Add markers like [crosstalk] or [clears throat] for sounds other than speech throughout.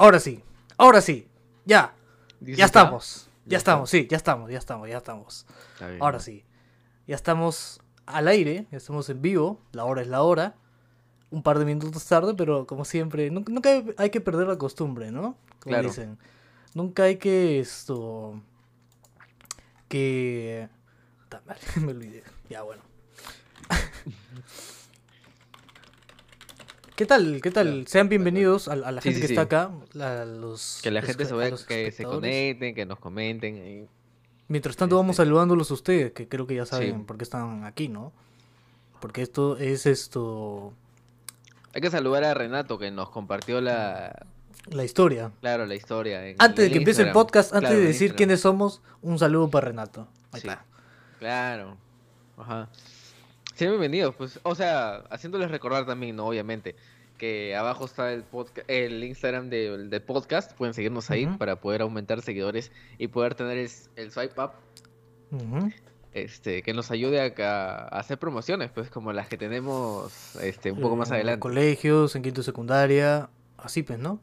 Ahora sí, ahora sí, ya, ¿Dices ya estamos, ya estamos, sí, ya estamos, ya estamos, ya estamos. Ahora sí, ya estamos al aire, ya estamos en vivo, la hora es la hora, un par de minutos tarde, pero como siempre, nunca, nunca hay, que perder la costumbre, ¿no? Como Claro. dicen, nunca hay que esto, que... [laughs] Me olvidé, ya bueno. [laughs] ¿Qué tal? ¿Qué tal? Sean bienvenidos a, a la gente sí, que está acá, a los Que la gente se a vaya, los que se conecten, que nos comenten. y- Mientras tanto vamos Este- saludándolos a ustedes, que creo que ya saben por qué están aquí, ¿no? Porque esto es esto Hay que saludar a Renato que nos compartió la, la historia. claro, la historia. Antes de que empiece el podcast, antes Claro, de decir quiénes somos, un saludo para Renato. Ahí Sí. está. Claro. Ajá. Sí, bienvenidos. Pues, o sea, haciéndoles recordar también, ¿no? Obviamente, que abajo está el podca- el Instagram del del podcast. Pueden seguirnos ahí para poder aumentar seguidores y poder tener el, el swipe up este, que nos ayude a, a hacer promociones, pues como las que tenemos este, un poco más Eh, adelante. Colegios, en quinto de secundaria, así pues, ¿no?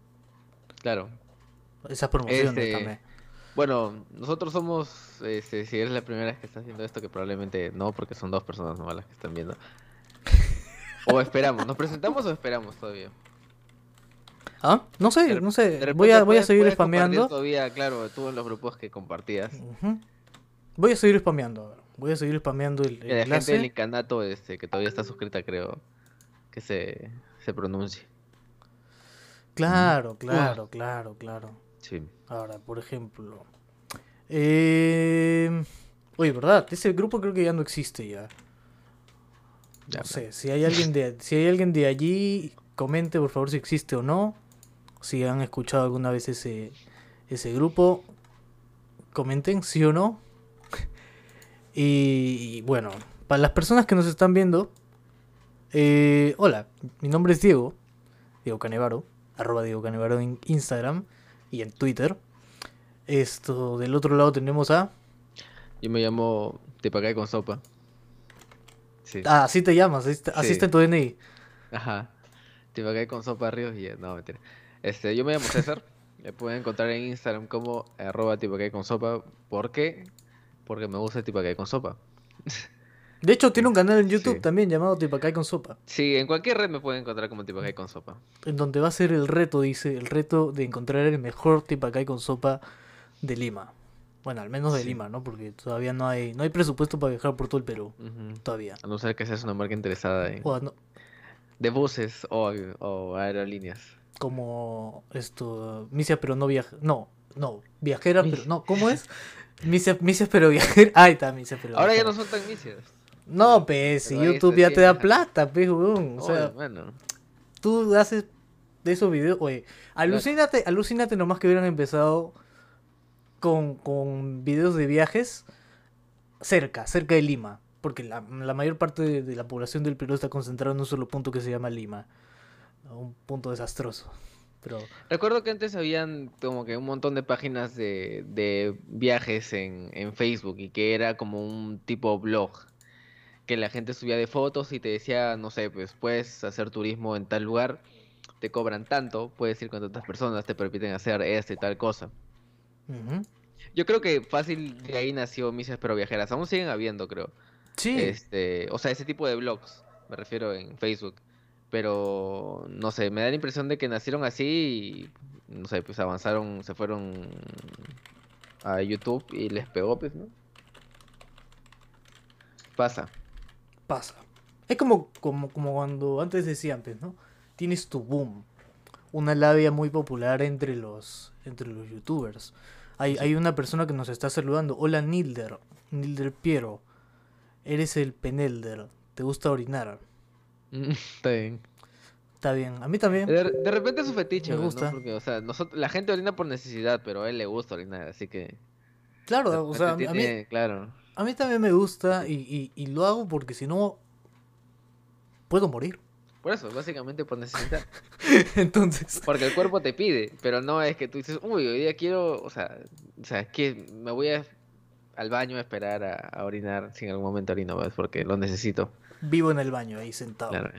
Claro. Esas promociones Este, también. Bueno, nosotros somos, este, si eres la primera vez que estás viendo esto, que probablemente no, porque son dos personas nomás las que están viendo. O esperamos, ¿nos presentamos o esperamos todavía? ¿Ah? No sé, no sé. Voy a, voy a seguir spameando. Todavía, claro, tú en los grupos que compartías. Ujú. Voy a seguir spameando. Voy a seguir spameando el, el la gente del incanato, este, que todavía está suscrita, creo, que se, se pronuncie. Claro, claro, claro, claro. Sí. Ahora, por ejemplo. Eh... Oye, ¿verdad? Ese grupo creo que ya no existe ya. Ya, No sé, si hay alguien de si hay alguien de allí, comente por favor si existe o no. Si han escuchado alguna vez ese ese grupo, comenten sí o no. [laughs] Y, y bueno, para las personas que nos están viendo, eh, hola, mi nombre es Diego, Diego Canevaro, arroba Diego Canevaro en Instagram y en Twitter. Esto, del otro lado tenemos a... Yo me llamo Tipacay con sopa. Sí. Ah, así te llamas, así está, Sí. en tu DNI. Ajá. Tipacay con sopa Ríos y. No, mentira. Este, yo me llamo César. [laughs] Me pueden encontrar en Instagram como arroba Tipacay con sopa. ¿Por qué? Porque me gusta Tipacay con sopa. [laughs] De hecho, tiene un canal en YouTube Sí. también llamado Tipacay con Sopa, Sí, en cualquier red me pueden encontrar como Tipacay con sopa. en donde va a ser el reto, dice, el reto de encontrar el mejor Tipacay con Sopa de Lima. Bueno, al menos de Sí. Lima, ¿no? Porque todavía no hay no hay presupuesto para viajar por todo el Perú, todavía. A no ser que seas una marca interesada en... O no- de buses o, o aerolíneas. como esto, misias pero no viaja, no, no, viajera, pero no, ¿cómo es? [laughs] Misias, misias pero viajera. [laughs] Ahí está, misias pero Ahora ya no son tan misias. No, pues, si YouTube ya te da plata, pues. O sea, Oye, bueno. tú haces de esos videos, oye, alucínate, alucínate nomás que hubieran empezado con, con videos de viajes cerca, cerca de Lima, porque la, la mayor parte de, la población del Perú está concentrada en un solo punto que se llama Lima, un punto desastroso. Pero Recuerdo que antes habían como que un montón de páginas de, de viajes en, en Facebook y que era como un tipo blog. Que la gente subía de fotos y te decía, no sé, pues puedes hacer turismo en tal lugar, te cobran tanto, puedes ir con tantas personas, te permiten hacer esta y tal cosa. Yo creo que fácil de ahí nació Misas Pero Viajeras. Aún siguen habiendo, creo. sí, Este, o sea, ese tipo de blogs, me refiero en Facebook. Pero, no sé, me da la impresión de que nacieron así y, no sé, pues avanzaron, se fueron a YouTube y les pegó, pues, ¿no? Pasa. pasa. Es como, como, como cuando antes decían, pues, ¿no? Tienes tu boom. Una labia muy popular entre los, entre los youtubers. Hay, hay una persona que nos está saludando. Hola Nilder. Nilder Piero. Eres el Penelder. ¿Te gusta orinar? Mm, [laughs] Está bien. Está bien. A mí también. De, de repente es su fetiche, Me ¿no? gusta. Porque, o sea, nosotros, la gente orina por necesidad, pero a él le gusta orinar, así que... de Claro, o sea, a mí, a claro. a mí también me gusta y, y- y lo hago porque si no, puedo morir. Por eso, básicamente por necesidad. [laughs] Entonces, Porque el cuerpo te pide, pero no es que tú dices, uy, hoy día quiero, o sea, o sea, es que me voy a- al baño a esperar a, a orinar si en algún momento orino, ¿ves? Porque lo necesito. vivo en el baño ahí sentado. Claro.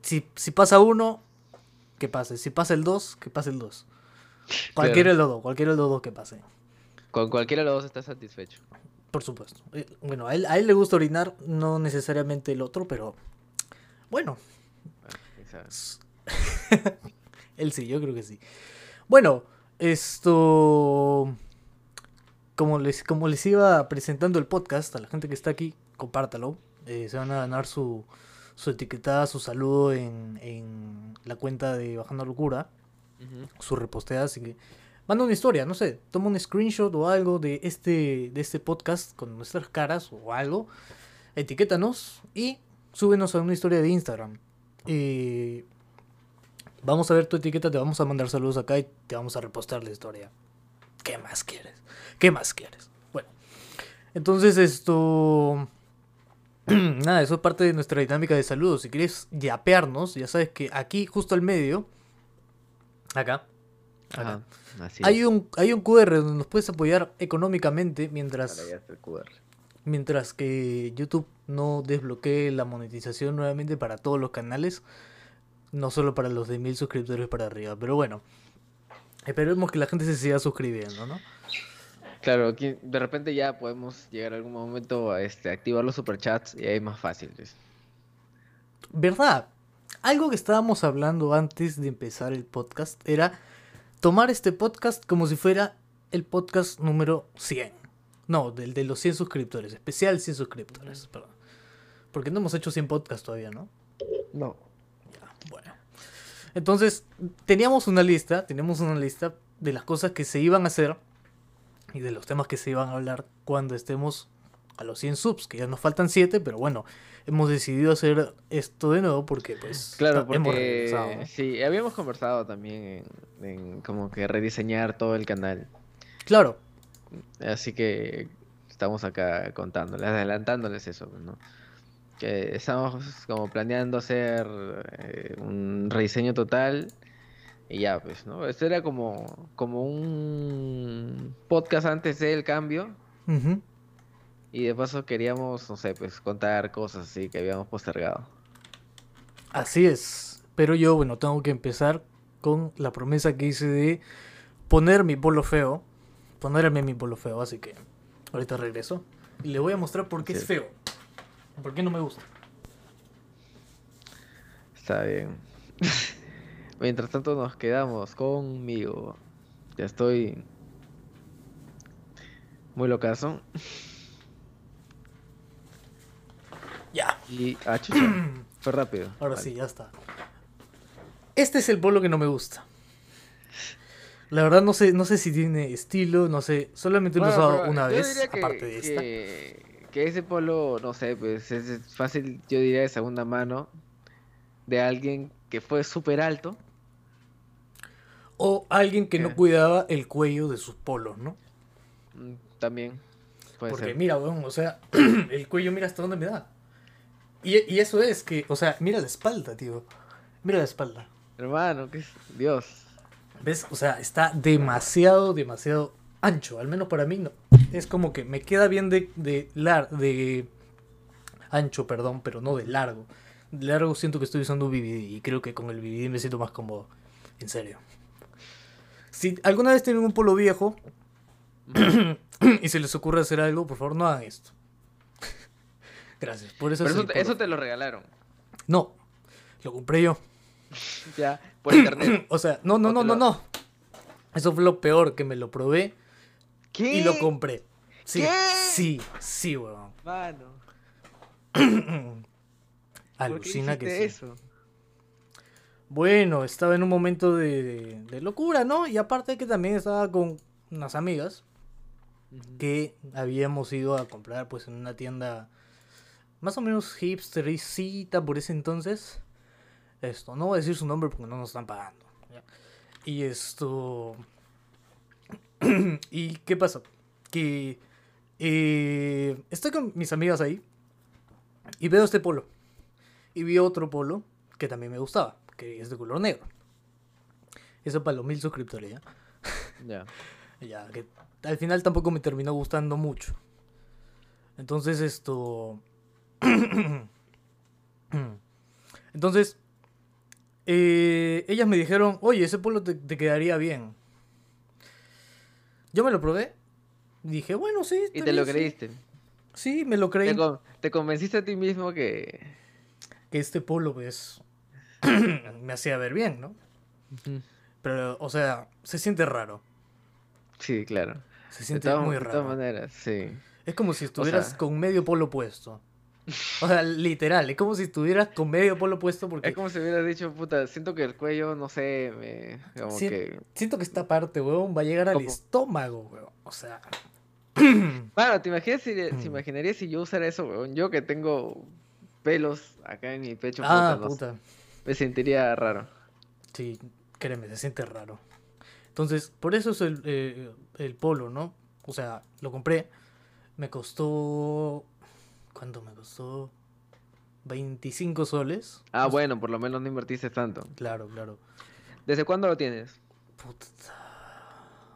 Si, si pasa uno, que pase. Si pasa el 2, que pase el 2. Cualquiera de los dos, cualquiera de los dos que pase. Con cualquiera de los dos está satisfecho. Por supuesto. Eh, Bueno, a él, a él le gusta orinar, no necesariamente el otro, pero bueno, Ah, [laughs] él sí, yo creo que sí. Bueno, esto... Como les, como les iba presentando el podcast a la gente que está aquí, compártalo. Eh, se van a ganar su, su etiquetada, su saludo en, en la cuenta de Bajando Locura. Su reposteada, así que manda una historia, no sé, toma un screenshot o algo de este, de este podcast con nuestras caras o algo, etiquétanos y súbenos a una historia de Instagram. Eh, vamos a ver tu etiqueta, te vamos a mandar saludos acá y te vamos a repostar la historia. ¿Qué más quieres? ¿Qué más quieres? Bueno, entonces esto... [clears throat] Nada, eso es parte de nuestra dinámica de saludos. Si quieres yapearnos, ya sabes que aquí, justo al medio, acá, acá, así hay es. un, hay un QR donde nos puedes apoyar económicamente mientras, Ahora ya está el QR. Mientras que YouTube no desbloquee la monetización nuevamente para todos los canales, no solo para los de mil suscriptores para arriba. Pero bueno, esperemos que la gente se siga suscribiendo, ¿no? Claro, aquí de repente ya podemos llegar a algún momento a este, activar los superchats y ahí es más fácil. pues. ¿Verdad? Algo que estábamos hablando antes de empezar el podcast era tomar este podcast como si fuera el podcast número 100. No, del de los 100 suscriptores, especial 100 suscriptores, perdón. Porque no hemos hecho 100 podcasts todavía, ¿no? No. Bueno. Entonces, teníamos una lista, teníamos una lista de las cosas que se iban a hacer y de los temas que se iban a hablar cuando estemos a los 100 subs, que ya nos faltan 7, pero bueno, hemos decidido hacer esto de nuevo porque pues Claro, hemos porque regresado, ¿no? sí, habíamos conversado también en, en como que rediseñar todo el canal. Claro, Así que estamos acá contándoles, adelantándoles eso, ¿no? Que estamos como planeando hacer eh, un rediseño total y ya, pues, ¿no? Esto era como, como un podcast antes del cambio ujú, y de paso queríamos, no sé, pues contar cosas así que habíamos postergado. así es. Pero yo, bueno, tengo que empezar con la promesa que hice de poner mi polo feo, ponerme mi polo feo, así que ahorita regreso y le voy a mostrar por qué es feo, por qué no me gusta. Está bien. [laughs] Mientras tanto nos quedamos conmigo. Ya estoy muy locazo. Ya. Y ah, [clears throat] fue rápido. Ahora Vale. sí, ya está. Este es el polo que no me gusta. La verdad no sé, no sé si tiene estilo, no sé. Solamente lo he Bueno, usado una vez, que, aparte de esta. que, que ese polo, no sé, pues es fácil, yo diría de segunda mano, de alguien que fue súper alto. O alguien que no ¿Qué? cuidaba el cuello de sus polos, ¿no? mm, También puede Porque ser. mira, weón, o sea, [clears throat] el cuello mira hasta dónde me da. Y, y eso es que, o sea, mira la espalda, tío. Mira la espalda. Hermano, que es Dios. ¿Ves? O sea, está demasiado, demasiado ancho. Al menos para mí no. Es como que me queda bien de, de, lar de ancho, perdón, pero no de largo. De largo siento que estoy usando un BBD y creo que con el BBD me siento más cómodo. En serio. Si alguna vez tienen un polo viejo [clears throat] y se les ocurre hacer algo, por favor no hagan esto. [laughs] Gracias. Por eso, Pero es eso, eso te lo regalaron. No, lo compré yo. [laughs] Ya, por internet. [clears throat] O sea, no, no, ¿O no, no, no. Eso fue lo peor, que me lo probé ¿Qué? y lo compré. Sí, ¿Qué? sí, sí, weón. Mano, [clears throat] ¿por qué Alucina que sí. eso? Bueno, estaba en un momento de, de- de locura, ¿no? Y aparte que también estaba con unas amigas que habíamos ido a comprar pues en una tienda más o menos hipstericita por ese entonces. Esto, no voy a decir su nombre porque no nos están pagando. ¿ya? Y esto... [clears throat] ¿Y qué pasa? Que eh, estoy con mis amigas ahí y veo este polo. Y vi otro polo que también me gustaba, que es de color negro. Eso para los mil suscriptores, ¿ya? [laughs] Ya. Ya, que al final tampoco me terminó gustando mucho. Entonces esto... [clears throat] Entonces, eh, ellas me dijeron, oye, ese polo te, te quedaría bien. Yo me lo probé. y Dije, bueno, sí. Y te lo bien, sí". creíste. Sí, me lo creí. Te, con- te convenciste a ti mismo que... Que este polo, pues, [clears throat] me hacía ver bien, ¿no? Pero, o sea, se siente raro. Sí, claro. Se De siente todas, muy de todas raro. maneras, sí. Es como si estuvieras sea- con medio polo puesto. [laughs] O sea, literal, es como si estuvieras con medio polo puesto porque Es como si hubieras dicho, puta, siento que el cuello, no sé, me... Como Sí. que... siento que esta parte, weón, va a llegar al estómago, weón. O sea, [clears throat] Bueno, ¿te imaginas si, Mm. se imaginaría si yo usara eso, weón? Yo que tengo pelos acá en mi pecho, ah, puta, puta. me sentiría raro. Sí, créeme, se siente raro. Entonces, por eso es el, eh, el polo, ¿no? O sea, lo compré. Me costó. ¿Cuánto me costó? 25 soles. Ah, sé- bueno, por lo menos no invertiste tanto. Claro, claro. ¿Desde cuándo lo tienes? Puta.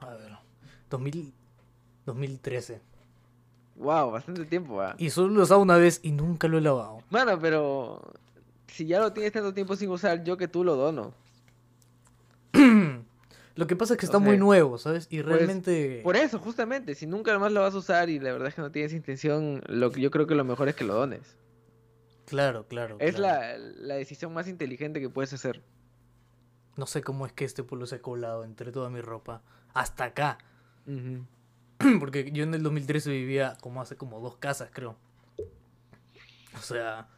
A ver. 2000, 2013. Wow, bastante tiempo, ah. Y solo lo he usado una vez y nunca lo he lavado. Mano, pero si ya lo tienes tanto tiempo sin usar, yo que tú lo dono. Lo que pasa es que O está muy nuevo, ¿sabes? Y pues, realmente. Por eso, justamente, si nunca más lo vas a usar y la verdad es que no tienes intención, lo que yo creo que lo mejor es que lo dones. Claro, claro. Es claro. la, la decisión más inteligente que puedes hacer. No sé cómo es que este polo se ha colado entre toda mi ropa. Hasta acá. [clears throat] Porque yo en el 2013 vivía como hace como dos casas, creo. O sea,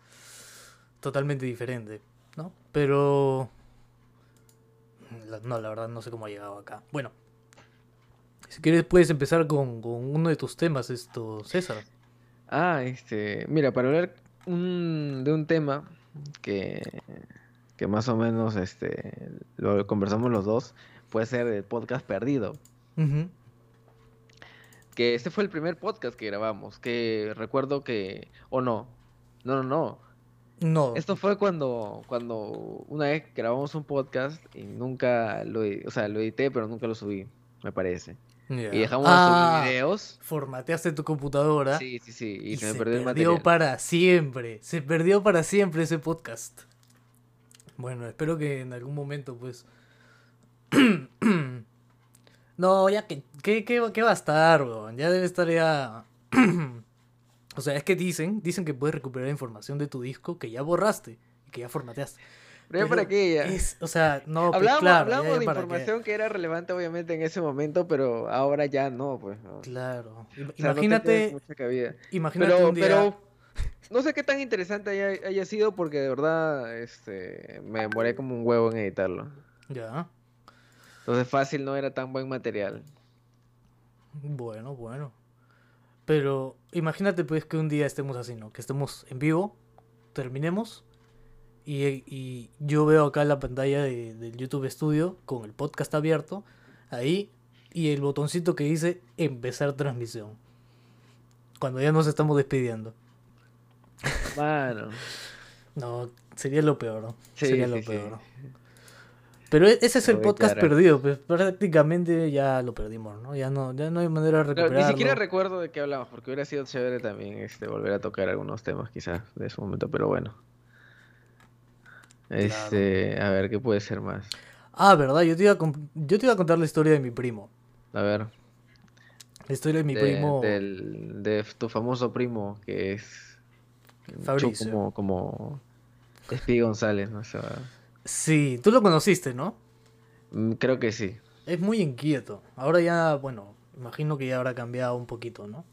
totalmente diferente, ¿no? Pero... No, la verdad no sé cómo ha llegado acá. Bueno, si quieres puedes empezar con, con uno de tus temas, esto, César. Ah, este, mira, para hablar un- de un tema que, que más o menos este, lo conversamos los dos, puede ser el podcast perdido. Que este fue el primer podcast que grabamos, que recuerdo que, o no, no, no, no. No, Esto fue cuando, cuando una vez grabamos un podcast y nunca lo, o sea, lo edité, pero nunca lo subí, me parece. Y dejamos Ah, los videos. formateaste tu computadora Sí, sí, sí, y, y, se me se perdió el perdió para siempre. Se perdió para siempre ese podcast. Bueno, espero que en algún momento, pues. [clears throat] no, ya que. ¿Qué, qué, qué va a estar, weón? Ya debe estar ya. [clears throat] o sea, es que dicen, dicen que puedes recuperar información de tu disco que ya borraste y que ya formateaste. Pero ya para qué ya. Es, o sea, no, pues, Hablábamos, claro, hablábamos ya de información que era relevante obviamente en ese momento, pero ahora ya no, pues. no. Claro. Im- sea, no Imagínate, imagínate Pero, un día. pero no sé qué tan interesante haya, haya sido porque de verdad este, me demoré como un huevo en editarlo. Ya. Entonces fácil no era tan buen material. Bueno, bueno. Pero imagínate pues que un día estemos así, ¿no? Que estemos en vivo, terminemos y, y yo veo acá la pantalla de- del YouTube Studio con el podcast abierto, ahí, y el botoncito que dice empezar transmisión. Cuando ya nos estamos despidiendo. Mano. [laughs] No, sería lo peor, ¿no? Sí, sería lo sí. peor. Pero e- ese es el podcast claro. perdido, pues prácticamente ya lo perdimos, ¿no? Ya no, ya no hay manera de Claro, recuperarlo. ni siquiera recuerdo de qué hablamos, porque hubiera sido chévere también este, volver a tocar algunos temas quizás de ese momento, pero bueno. Este, a ver, ¿qué puede ser más? Ah, verdad, yo te, iba a yo te iba a contar la historia de mi primo. A ver, La historia de mi de, primo. del- de tu famoso primo que es Fabricio. como, como Speedy González, ¿no? Sea, Sí, tú lo conociste, ¿no? mm, creo que sí. Es muy inquieto. Ahora ya, bueno, imagino que ya habrá cambiado un poquito, ¿no?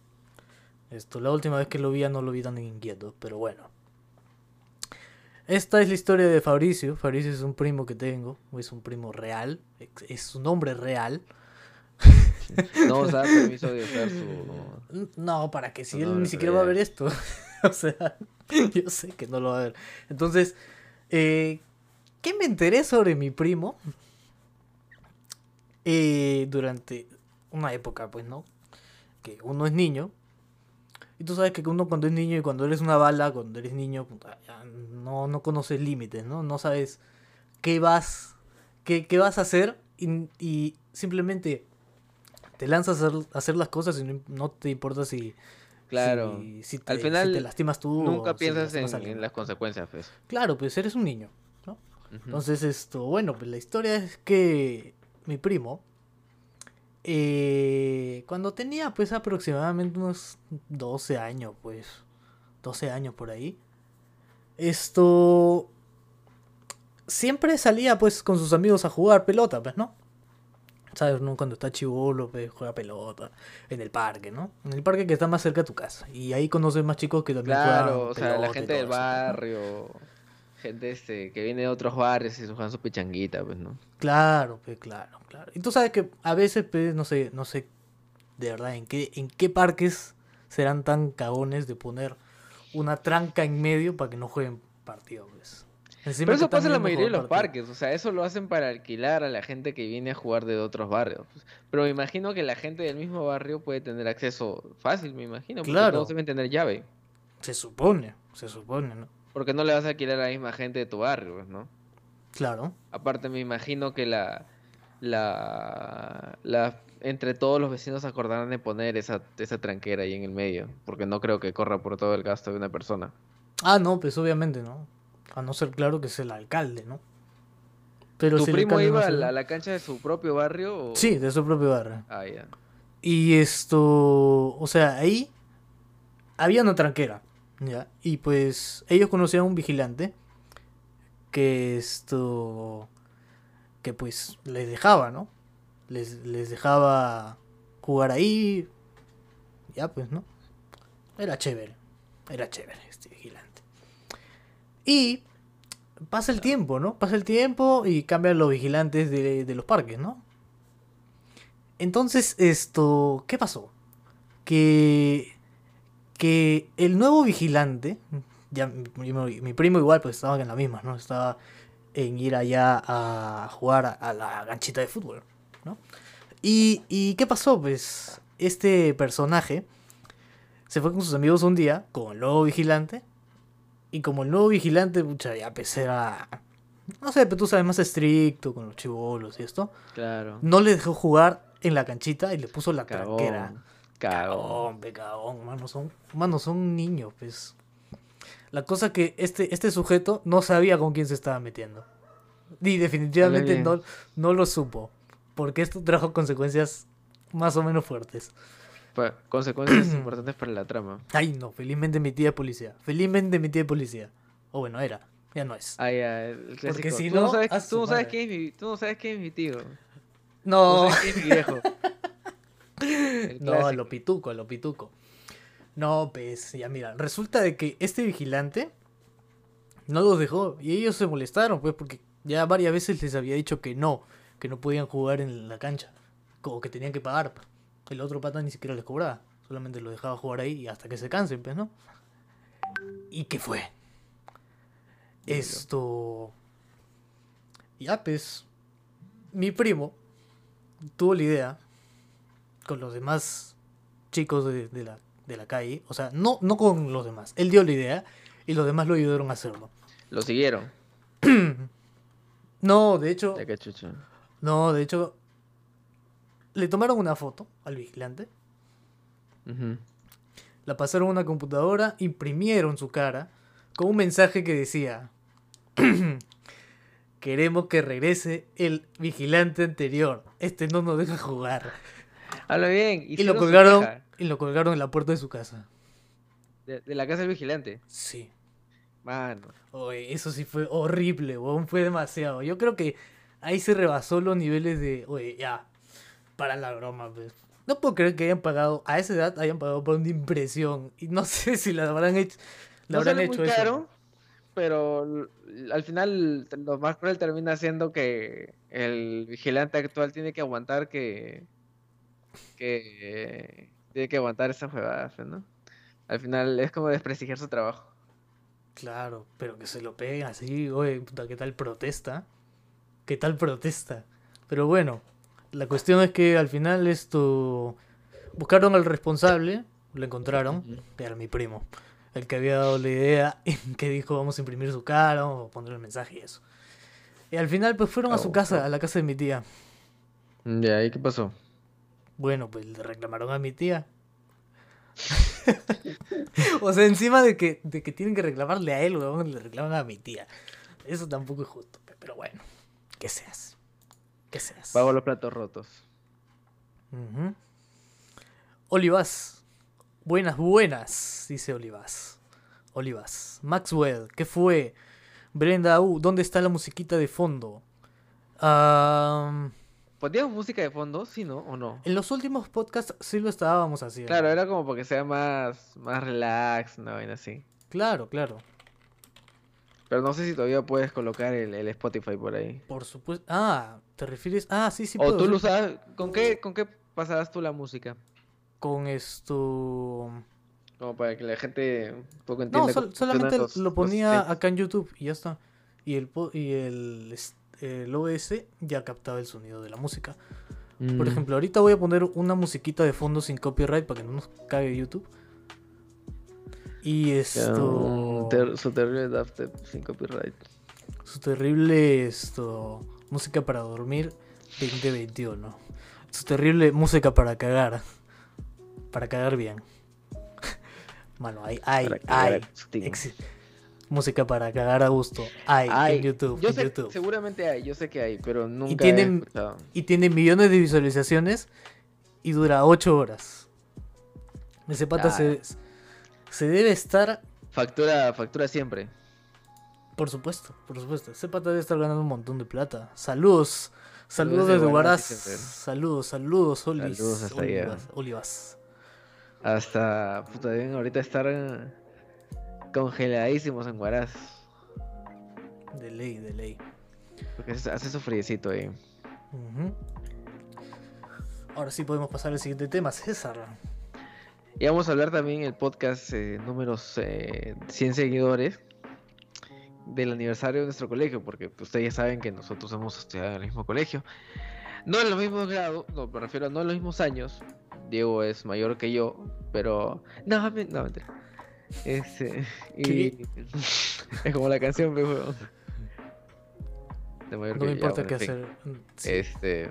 Esto, la última vez que lo vi ya no lo vi tan inquieto, pero bueno. Esta es la historia de Fabricio. Fabricio es un primo que tengo, es un primo real, es- su nombre real. [laughs] No os da permiso de usar su... No, para que si él ni siquiera va a ver esto. [laughs] o sea, [laughs] yo sé que no lo va a ver. Entonces, eh, ¿qué me enteré sobre mi primo? Eh, durante una época, pues, ¿no? Que uno es niño. Y tú sabes que uno cuando es niño y cuando eres una bala, cuando eres niño, puta, ya no, no conoces límites, ¿no? No sabes qué vas, qué, qué vas a hacer y, y simplemente te lanzas a hacer, a hacer las cosas y no, no te importa si, Claro. si, si te, Al si final, te lastimas tú. Nunca si piensas en, en las consecuencias, pues. Claro, pues eres un niño, Entonces, esto, bueno, pues la historia es que mi primo, eh, cuando tenía pues aproximadamente unos 12 años, pues, 12 años por ahí, esto, siempre salía pues con sus amigos a jugar pelota, pues, ¿no? ¿Sabes? ¿no? Cuando está chivolo, pues juega pelota en el parque, ¿no? En el parque que está más cerca de tu casa. Y ahí conoces más chicos que también Claro, juegan o sea, la gente del barrio, gente este que viene de otros barrios y se juegan su pichanguita, pues, ¿no? Claro, pues claro, claro. Y tú sabes que a veces, pues, no sé, no sé de verdad en qué, en qué parques serán tan cagones de poner una tranca en medio para que no jueguen partido, pues. Encima Pero eso pasa en la mayoría de los parques, o sea, eso lo hacen para alquilar a la gente que viene a jugar de otros barrios. pues. Pero me imagino que la gente del mismo barrio puede tener acceso fácil, me imagino, porque Claro. todos deben tener llave. Se supone, se supone, ¿no? Porque no le vas a alquilar a la misma gente de tu barrio, pues, ¿no? Claro. Aparte me imagino que la, la, la, entre todos los vecinos acordarán de poner esa, esa tranquera ahí en el medio, porque no creo que corra por todo el gasto de una persona. Ah, no, pues obviamente, ¿no? A no ser claro que es el alcalde, ¿no? Pero ¿Tu si primo no iba a la, cancha de su propio barrio? o- Sí, de su propio barrio. Ah, ya. Y esto, o sea, ahí había una tranquera, ¿ya? Y pues ellos conocían a un vigilante que esto, que pues les dejaba, ¿no? Les, les dejaba jugar ahí, ya pues, ¿no? Era chévere, era chévere este vigilante. Y pasa el tiempo, ¿no? Pasa el tiempo y cambian los vigilantes de, de los parques, ¿no? Entonces, esto, ¿qué pasó? Que, que el nuevo vigilante, ya mi, primo- mi primo igual, pues estaba en la misma, ¿no? Estaba en ir allá a jugar a, la ganchita de fútbol, ¿no? Y, y ¿qué pasó? Pues este personaje se fue con sus amigos un día, con el nuevo vigilante, y como el nuevo vigilante, pucha, ya pues era, no sé, pero tú sabes, más estricto con los chivolos y esto Claro. no le dejó jugar en la canchita y le puso la. Cagón. Cagón, pe, cagón, mano, son, mano, son niños, pues. La cosa que este, este sujeto no sabía con quién se estaba metiendo. Y definitivamente no, no lo supo. Porque esto trajo consecuencias más o menos fuertes. Pa- consecuencias [clears throat] importantes para la trama. Ay, no, felizmente mi tía es policía. Felizmente mi tía es policía. O bueno, era. Ya no es. Ah, ya, el clásico. si tú no, no, sabes, tú no sabes quién es mi, tú no sabes quién es mi tío. No sabes quién es mi viejo. [laughs] No, a lo pituco, a lo pituco. No, pues, ya mira, resulta de que este vigilante no los dejó y ellos se molestaron, pues, porque ya varias veces les había dicho que no, que no podían jugar en la cancha, como que tenían que pagar. El otro pata ni siquiera les cobraba, solamente los dejaba jugar ahí y hasta que se cansen, pues, ¿no? ¿Y qué fue? Esto... Ya, pues, mi primo tuvo la idea con los demás chicos de, de la, de la calle, o sea, no, no con los demás, él dio la idea y los demás lo ayudaron a hacerlo. Lo siguieron. [clears throat] No, de hecho, Ya que chucho. no, de hecho, le tomaron una foto al vigilante, la pasaron a una computadora, imprimieron su cara con un mensaje que decía, [clears throat] queremos que regrese el vigilante anterior, este no nos deja jugar. Habla bien. Y lo colgaron, y lo colgaron en la puerta de su casa. De, de la casa del vigilante. Sí. Mano. Oye, eso sí fue horrible, weón, fue demasiado. Yo creo que ahí se rebasó los niveles de, oye, ya, para la broma, pues. No puedo creer que hayan pagado, a esa edad hayan pagado por una impresión. Y no [laughs] sé si la habrán hecho, la No habrán hecho muy eso. caro, pero al final lo más cruel termina siendo que el vigilante actual tiene que aguantar que que tiene que aguantar esa huevada, pues, ¿no? Al final es como desprestigiar su trabajo. Claro, pero que se lo peguen así, oye, puta, ¿qué tal protesta? ¿Qué tal protesta? Pero bueno, la cuestión es que al final esto buscaron al responsable, lo encontraron, que era mi primo, el que había dado la idea [laughs] y que dijo vamos a imprimir su cara, vamos a poner el mensaje y eso. Y al final pues fueron a su Oh, casa, a la casa de mi tía. ¿y qué pasó? Bueno, pues le reclamaron a mi tía. [laughs] o sea, encima de que, de que tienen que reclamarle a él, weón, le reclaman a mi tía. Eso tampoco es justo, pe, Pero bueno, ¿qué se hace? ¿Qué se hace? Pago los platos rotos. Ujú. Olivas. Buenas, buenas, dice Olivas. Olivas. Maxwell, ¿qué fue? Brenda, uh, ¿dónde está la musiquita de fondo? Ah, ¿Poníamos música de fondo? Sí, ¿no? ¿O no? en los últimos podcasts sí lo estábamos haciendo. Claro, era como porque sea más, más relax, una vaina así. Claro, claro. Pero no sé si todavía puedes colocar el, el Spotify por ahí. Por supuesto. Ah, ¿te refieres? Ah, sí, sí. o puedo, tú lo usabas. ¿Con qué, ¿Con qué pasabas tú la música? Con esto. Como para que la gente un poco No, entienda. sol- cómo solamente los- lo ponía acá en YouTube y ya está. Y el, y el, el OBS ya captaba el sonido de la música. Por Mm. ejemplo, ahorita voy a poner una musiquita de fondo sin copyright para que no nos cague YouTube. Y esto. ter- su terrible dubstep sin copyright. Su terrible esto. Música para dormir 2021. Su terrible música para cagar. Para cagar bien. [laughs] Mano, hay, hay, hay. exi- música para cagar a gusto. Hay Hay, en YouTube. yo en sé, YouTube. seguramente hay, yo sé que hay, pero nunca he tienen- escuchado. Y tiene millones de visualizaciones y dura 8 horas. Ese pata Ah. se, se debe estar, Factura, factura siempre. por supuesto, por supuesto. Ese pata debe estar ganando un montón de plata. Saludos. Saludos Saludos de desde Fer. Saludos, saludos, Olis. Saludos hasta allá. Olivas, Olivas. Hasta, puta, deben ahorita estar congeladísimos en Huaraz. De ley, de ley. Porque hace su friecito ahí. Ahora sí podemos pasar al siguiente tema, César. Y vamos a hablar también en el podcast eh, números eh, 100 seguidores del aniversario de nuestro colegio, porque pues, ustedes ya saben que nosotros hemos estudiado en el mismo colegio. No en los mismos grados, no, me refiero a no en los mismos años. Diego es mayor que yo, pero... No, me- no, mentira. Este, [laughs] y... [laughs] es como la canción, pero... huevón. De mayor No me importa qué hacer. Sí. Este.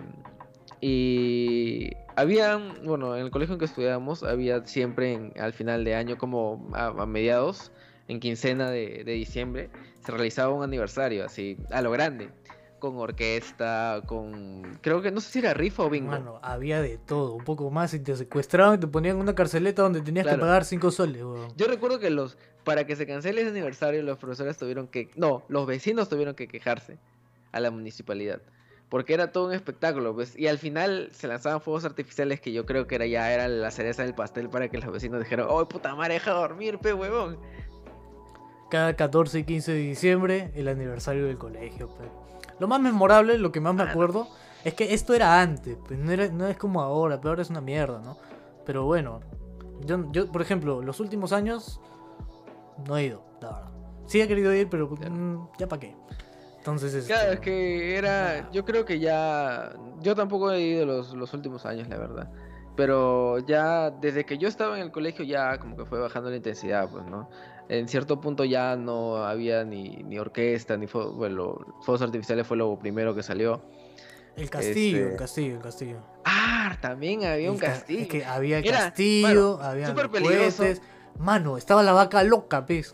Y había, bueno, en el colegio en que estudiábamos, había siempre en- al final de año, como a, a mediados, en quincena de, de diciembre, se realizaba un aniversario así, a lo grande, con orquesta, con. Creo que no sé si era rifa o bingo. Mano, había de todo, un poco más, y te secuestraban y te ponían en una carceleta donde tenías que pagar 5 soles, weón. Yo recuerdo que los. Para que se cancele ese aniversario, los profesores tuvieron que. No, los vecinos tuvieron que quejarse a la municipalidad. Porque era todo un espectáculo, pues. Y al final se lanzaban fuegos artificiales que yo creo que era ya era la cereza del pastel para que los vecinos dijeran, ¡Oh, puta madre, deja dormir, pe huevón! Cada 14 y 15 de diciembre, el aniversario del colegio, pe. Lo más memorable, lo que más me acuerdo, es que esto era antes, pues no, era, no es como ahora, pero ahora es una mierda, ¿no? Pero bueno, yo, yo, por ejemplo, los últimos años no he ido, la verdad. Sí he querido ir, pero Claro. mm, ya para qué. Entonces, este, Claro, es que era. Yo creo que ya. Yo tampoco he ido los, los últimos años, la verdad. Pero ya desde que yo estaba en el colegio ya como que fue bajando la intensidad, pues, ¿no? En cierto punto ya no había ni, ni orquesta, ni fuegos, bueno, artificiales fue lo primero que salió. el castillo, este- el castillo, el castillo. Ah, también había un El ca- castillo. es que había el castillo, mano, había peligroso. cohetes. Mano, estaba la vaca loca, pez.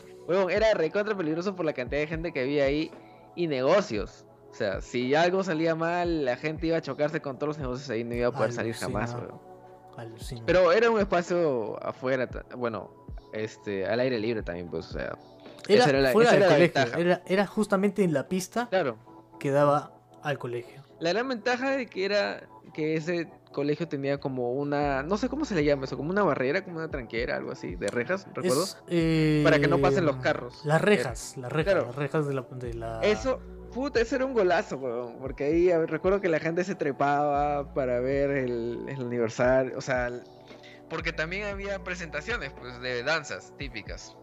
Era recontra peligroso por la cantidad de gente que había ahí y negocios. O sea, si algo salía mal, la gente iba a chocarse con todos los negocios ahí, no iba a poder salir jamás, Alucina. Pero era un espacio afuera, bueno, este, al aire libre también, pues, o sea. era esa era la- fuera esa del era colegio, era, era justamente en la pista Claro, que daba al colegio. la gran ventaja de que era que ese colegio tenía como una, no sé cómo se le llama eso, como una barrera, como una tranquera, algo así, de rejas, recuerdo. Es, eh, Para que no pasen los carros. Las rejas, las rejas, Claro. las rejas de la... De la... Eso, puta, eso era un golazo, weón. Porque ahí recuerdo que la gente se trepaba para ver el, el aniversario. O sea, porque también había presentaciones, pues, de danzas típicas.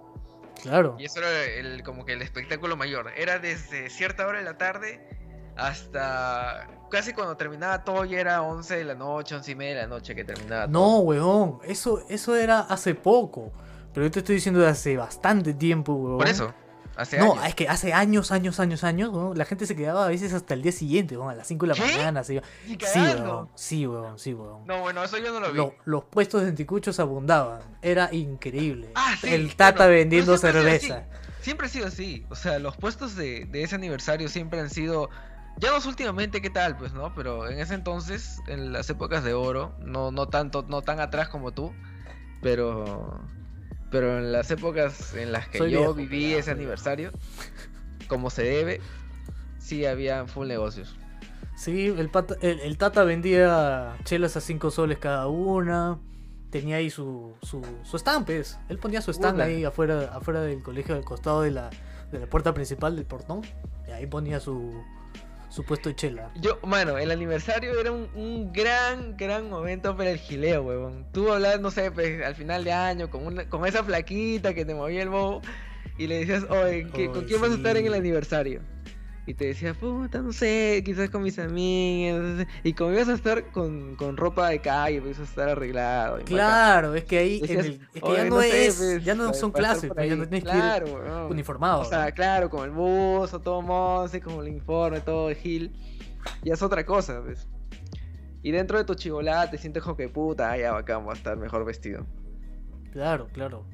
Claro. Y eso era el, como que el espectáculo mayor. Era desde cierta hora de la tarde hasta casi cuando terminaba todo ya era 11 de la noche, 11 y media de la noche que terminaba todo. No, weón, eso, eso era hace poco. Pero yo te estoy diciendo de hace bastante tiempo, weón. Por eso, hace No, años. es que hace años, años, años, años, la gente se quedaba a veces hasta el día siguiente, weón, a las 5 de la ¿Qué? mañana. Se iba. Sí, weón, sí, weón, sí, weón. No, bueno, eso yo no lo vi. Lo- los puestos de anticuchos abundaban. Era increíble. Ah, sí, el Tata bueno, vendiendo siempre cerveza. siempre ha sido así. O sea, los puestos de, de ese aniversario siempre han sido. Ya no últimamente qué tal, pues, ¿no? Pero en ese entonces, en las épocas de oro, no, no tanto, no tan atrás como tú, pero. Pero en las épocas en las que Soy yo viejo, viví ese aniversario, como se debe, sí había full negocios. Sí, el, pata- el, el Tata vendía chelas a 5 soles cada una. Tenía ahí su, su, su stand, pues. Él ponía su stand Una. ahí afuera, afuera del colegio, al costado de la, de la puerta principal del portón. Y ahí ponía su, su puesto de chela. Yo, mano, el aniversario era un, un gran, gran momento para el gileo, huevón. Tú hablabas, no sé, pues, al final de año con, una, con esa flaquita que te movía el bobo y le decías, oye, ¿qué- ¿con quién vas a estar en el aniversario? Y te decía, puta, no sé, quizás con mis amigas. Y como ibas a estar con, con ropa de calle, pues, ibas a estar arreglado. bacán. Claro, es que ahí Decías, el- es que "Oye, ya no, sé, es, pues, ya no son clases, pues, ya ahí". no tienes claro, que uniformado. O sea, claro, con el buzo, todo monse, con el uniforme, todo de gil. Ya es otra cosa, pues. Y dentro de tu chivolada te sientes como que puta, ah, ya bacán, voy a estar mejor vestido. Claro, claro.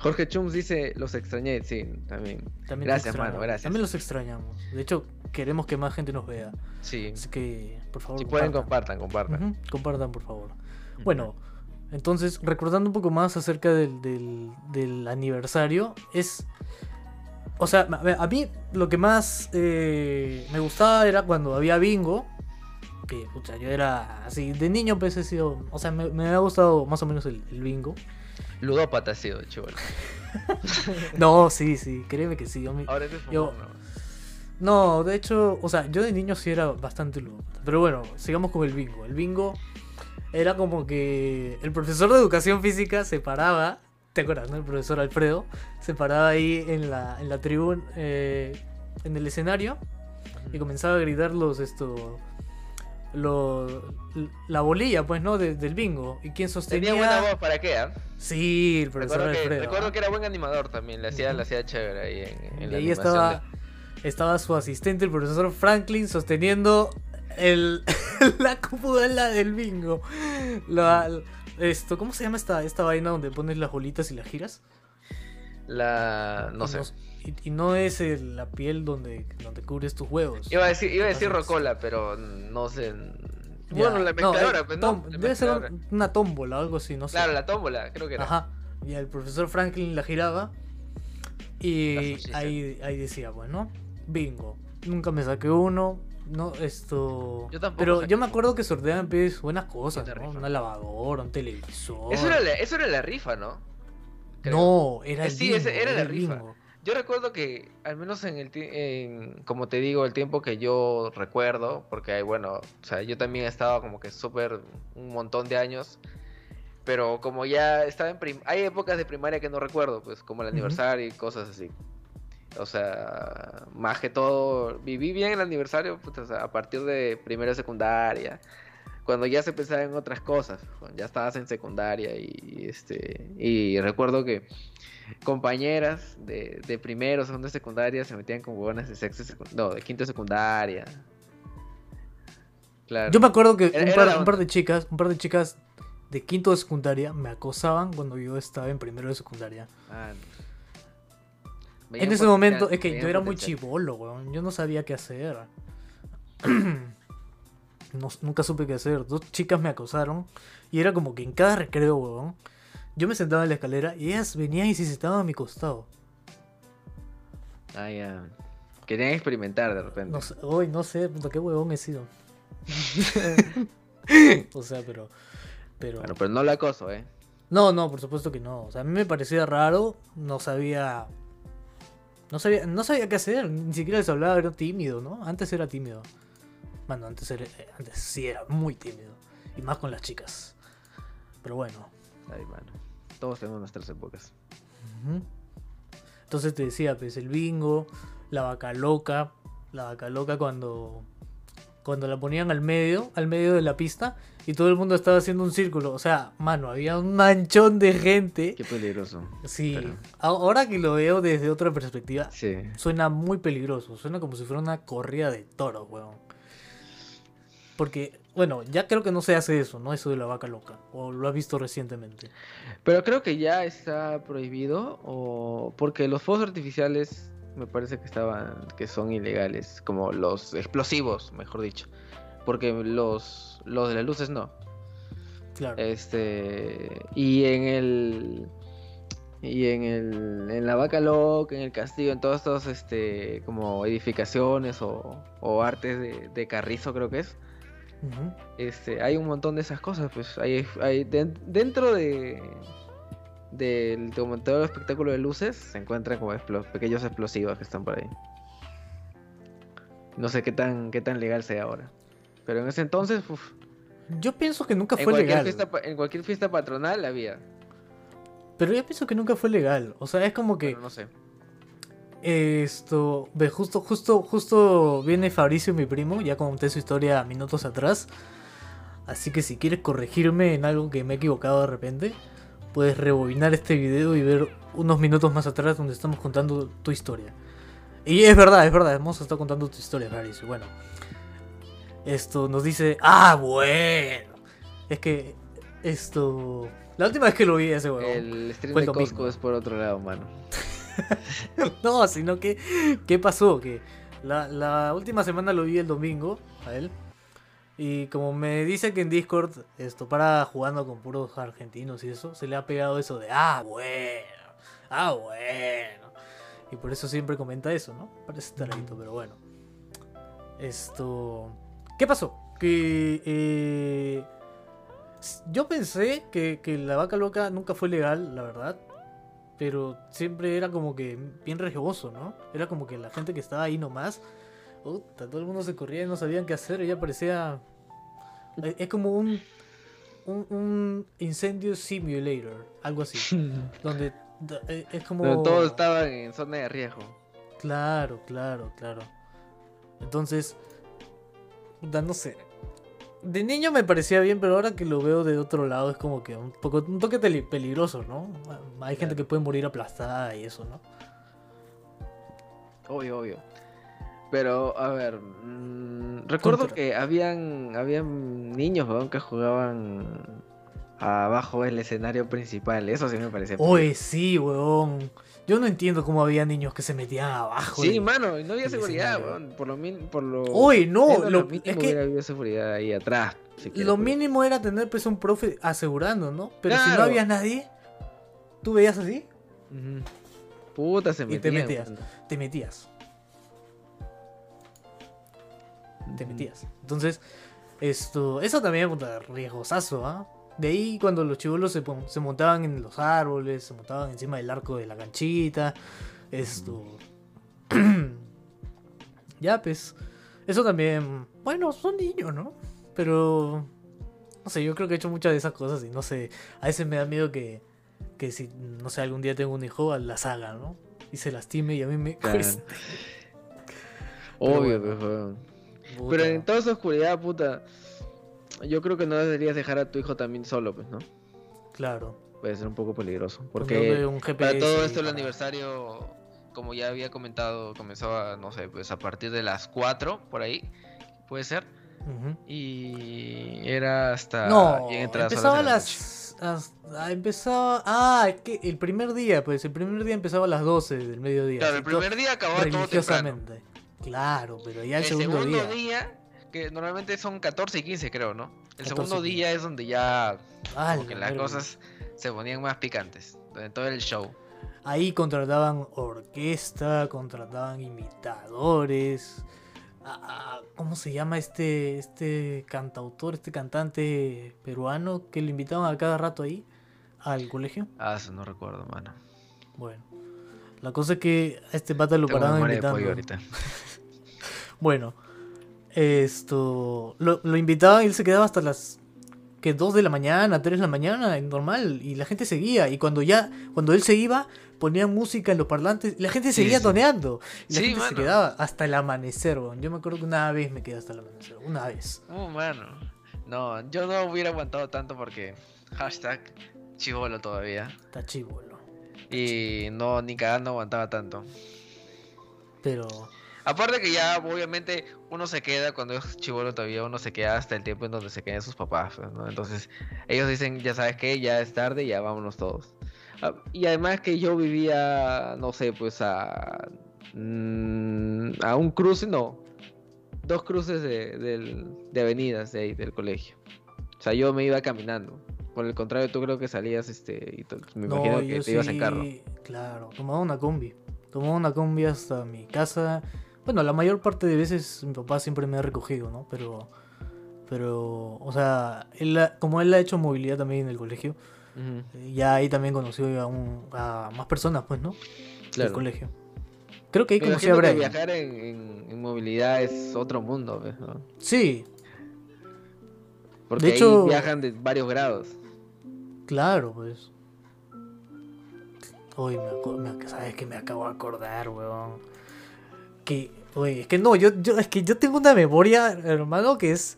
Jorge Chums dice, los extrañé, sí, también. Gracias, mano, gracias. También los extrañamos. De hecho, queremos que más gente nos vea. Sí. Así que, por favor, Si pueden, compartan. compartan, compartan. Por favor. Bueno, entonces, recordando un poco más acerca del, del, del aniversario, es... O sea, a mí lo que más eh, me gustaba era cuando había bingo. Que, pucha, yo era así, de niño pues he sido... O sea, me, me ha gustado más o menos el, el bingo. Ludópata ha sido, chivola. No, sí, sí, créeme que sí. yo me- Ahora es Yo- No, de hecho, o sea, yo de niño sí era bastante ludópata. Pero bueno, sigamos con el bingo. El bingo era como que el profesor de educación física se paraba, ¿te acuerdas, no? El profesor Alfredo se paraba ahí en la, en la tribuna, eh, en el escenario y comenzaba a gritar los, esto, lo, la bolilla, pues, ¿no? De- del bingo. ¿Y quién sostenía? Tenía buena voz, ¿para qué? ah? Sí, el profesor Recuerdo, que, Alfredo. recuerdo ¿ah? que era buen animador también, le hacía, le hacía chévere ahí en, en Y la ahí estaba, de- estaba su asistente, el profesor Franklin, sosteniendo el, [laughs] la cúpula del bingo. La- esto, ¿Cómo se llama esta, esta vaina donde pones las bolitas y las giras? La... no Y sé. Y, y no es el- la piel donde, donde cubres tus huevos. Iba a decir, iba a decir rocola, pero no sé. ya. Bueno, la mezcladora, eh, pues no. La Debe ser mezcladora. una tómbola o algo así, no sé. Claro, la tómbola, creo que era. Ajá. Y el profesor Franklin la giraba. Y ahí, ahí decía, bueno, bingo. Nunca me saqué uno. No, esto. Yo tampoco Pero yo me acuerdo que sorteaban pues, buenas cosas, ¿no? rifa. Una lavadora, un televisor. Eso era, la, eso era la rifa, ¿no? Creo. No, era el Sí, bingo. ese- era la rifa. bingo. Yo recuerdo que, al menos en el en, como te digo, el tiempo que yo recuerdo, porque bueno, o sea, yo también estaba como que súper un montón de años, pero como ya estaba en prim- hay épocas de primaria que no recuerdo, pues como el aniversario y cosas así. O sea, más que todo, viví bien el aniversario pues, o sea, a partir de primera secundaria, cuando ya se pensaba en otras cosas, ya estabas en secundaria y, este y recuerdo que compañeras de, de primero, segundo de secundaria se metían con huevonas de sexto, no, de quinto de secundaria. Claro. Yo me acuerdo que Era- un par, la un par onda. de chicas, un par de chicas de quinto de secundaria me acosaban cuando yo estaba en primero de secundaria. Ah, En veían ese momento, es que yo era muy chivolo, weón. Yo no sabía qué hacer. [clears throat] No- nunca supe qué hacer. Dos chicas me acosaron. Y era como que en cada recreo, weón. Yo me sentaba en la escalera y ellas venían y se sentaban a mi costado. Ah, ya. Querían experimentar de repente. No sé, hoy no sé, puta, qué huevón he sido. [laughs] o sea, pero. Pero. Bueno, pero no la acoso, ¿eh? No, no, por supuesto que no. O sea, a mí me parecía raro. No sabía. No sabía, no sabía qué hacer. Ni siquiera les hablaba, era tímido, ¿no? Antes era tímido. Bueno, antes, era, eh, antes sí era muy tímido. Y más con las chicas. Pero bueno. Ay, mano. Todos tenemos nuestras épocas. Entonces te decía, pues el bingo, la vaca loca. La vaca loca cuando. Cuando la ponían al medio, al medio de la pista, y todo el mundo estaba haciendo un círculo. O sea, mano, había un manchón de gente. Qué peligroso. Sí, Pero- ahora que lo veo desde otra perspectiva, Sí. suena muy peligroso. Suena como si fuera una corrida de toros, weón. Porque Bueno, ya creo que no se hace eso, ¿no? Eso de la vaca loca. O lo has visto recientemente. Pero creo que ya está prohibido o porque los fuegos artificiales me parece que estaban que son ilegales, como los explosivos, mejor dicho. Porque los los de las luces no. Claro. Este y en el y en el en la vaca loca, en el castillo, en todos estos este como edificaciones o, o artes de, de carrizo creo que es. Este, hay un montón de esas cosas, pues hay, hay den- dentro de del el espectáculo de luces se encuentran como pequeños explosivos que están por ahí. No sé qué tan qué tan legal sea ahora. Pero en ese entonces, uf, Yo pienso que nunca fue legal. fiesta en cualquier fiesta patronal había. Pero yo pienso que nunca fue legal. O sea, es como que no sé. Esto. Ve, justo, justo, justo viene Fabricio, mi primo. Ya conté su historia minutos atrás. Así que si quieres corregirme en algo que me he equivocado de repente, puedes rebobinar este video y ver unos minutos más atrás donde estamos contando tu historia. Y es verdad, es verdad, hemos estado contando tu historia, Fabricio. Bueno, esto nos dice, ah, bueno. Es que esto... La última vez que lo vi ese huevón. El stream de Costco es por otro lado, mano. [laughs] No, sino que, ¿qué pasó? Que la, última semana lo vi el domingo a él. Y como me dice que en Discord, esto para jugando con puros argentinos y eso, se le ha pegado eso de, ah, bueno, ah, bueno. Y por eso siempre comenta eso, ¿no? Parece taradito, pero bueno. Esto... ¿Qué pasó? Que... eh, yo pensé que, que la vaca loca nunca fue legal, la verdad. Pero siempre era como que bien rejoso, ¿no? Era como que la gente que estaba ahí nomás, puta, todo el mundo se corría y no sabían qué hacer. Ella parecía. Es es como un, un, un incendio simulator, algo así. [laughs] donde eh, es como. Pero todos estaban en zona de riesgo. Claro, claro, claro. Entonces, no sé. De niño me parecía bien, pero ahora que lo veo de otro lado es como que un poco un toque peligroso, ¿no? Hay gente que puede morir aplastada y eso, ¿no? Obvio, obvio. Pero, a ver, mm, recuerdo Contra. que habían, habían niños weón, que jugaban abajo del escenario principal. Eso sí me parece. Oye, sí, weón. Yo no entiendo cómo había niños que se metían abajo. Sí, del- mano, no había el seguridad, escenario. weón. Por lo min- por lo. Oye, no, lo, mínimo es que hubiera habido seguridad ahí atrás. siquiera, lo pues. mínimo era tener pues un profe asegurando, ¿no? Pero si no había nadie, tú veías así, Ujú. Puta, se Y te metían, metías. weón. te metías. Te metías. Entonces, esto, eso también puta, riesgosazo, ¿ah? De ahí cuando los chivolos se, se montaban en los árboles, se montaban encima del arco de la canchita, esto... [clears throat] ya, pues, eso también, bueno, son niños, ¿no? Pero, no sé, yo creo que he hecho muchas de esas cosas y no sé, a veces me da miedo que, que si, no sé, algún día tengo un hijo, las haga, ¿no? Y se lastime y a mí me cuesta. Obvio, bueno. pues, weón. Puta. Pero en toda esa oscuridad, puta. Yo creo que no deberías dejar a tu hijo también solo, pues, ¿no? Claro. Puede ser un poco peligroso. Ponerle Porque un para todo esto el para- aniversario, como ya había comentado, comenzaba, no sé, pues a partir de las 4, por ahí, puede ser. Y era hasta No, empezaba a las... as- ah, empezaba... Ah, es que el primer día, pues el primer día empezaba a las 12 del mediodía. Claro, el primer día acababa todo temprano. Claro, pero ya el, El segundo, segundo día... día, que normalmente son 14 y 15, creo, ¿no? El 14 segundo y 15. día es donde ya ¡Hala, como que las cosas se ponían más picantes. De todo el show. Ahí contrataban orquesta, contrataban imitadores. ah, ah, ¿Cómo se llama este, este cantautor, este cantante peruano que lo invitaban a cada rato ahí al colegio? Ah, eso no recuerdo, mano. Bueno, la cosa es que a este pata lo Tengo paraban invitando. ahorita. [laughs] Bueno, esto. Lo, lo invitaban y él se quedaba hasta las. que 2 de la mañana, 3 de la mañana, normal. Y la gente seguía. Y cuando ya. Cuando él se iba, ponían música en los parlantes. Y la gente seguía sí. toneando. Y la Sí, gente se quedaba hasta el amanecer, weón. Yo me acuerdo que una vez me quedé hasta el amanecer. Una vez. Oh, mano. No, yo no hubiera aguantado tanto porque hashtag chivolo todavía. Está chivo, ¿no? Y no, ni cagando aguantaba tanto. Pero. Aparte que ya, obviamente, uno se queda, cuando es [laughs] chivolo todavía, uno se queda hasta el tiempo en donde se quedan sus papás, ¿no? Entonces, ellos dicen, ya sabes qué, ya es tarde, ya vámonos todos. Ah, Y además que yo vivía, no sé, pues a... mm, a un cruce, no. Dos cruces de, del- de avenidas de ahí, del colegio. O sea, yo me iba caminando. Por el contrario, tú creo que salías, este, y me imagino que te ibas en carro. sí, Claro, tomaba una combi. Tomaba una combi hasta mi casa. Bueno, la mayor parte de veces mi papá siempre me ha recogido, ¿no? Pero, pero, o sea, él, ha- como él ha hecho movilidad también en el colegio, Ujú, eh, ya ahí también conoció a, un- a más personas, pues, ¿no? Claro. colegio. Creo que ahí conocí a Brian. viajar en, en- en movilidad es otro mundo, ¿ves, no? Sí, Porque De hecho- ahí viajan de varios grados. claro, pues. Uy, me, me- ¿sabes que me acabo de acordar, weón? Que, oye, es que no, yo, yo, es que yo tengo una memoria, hermano, que es,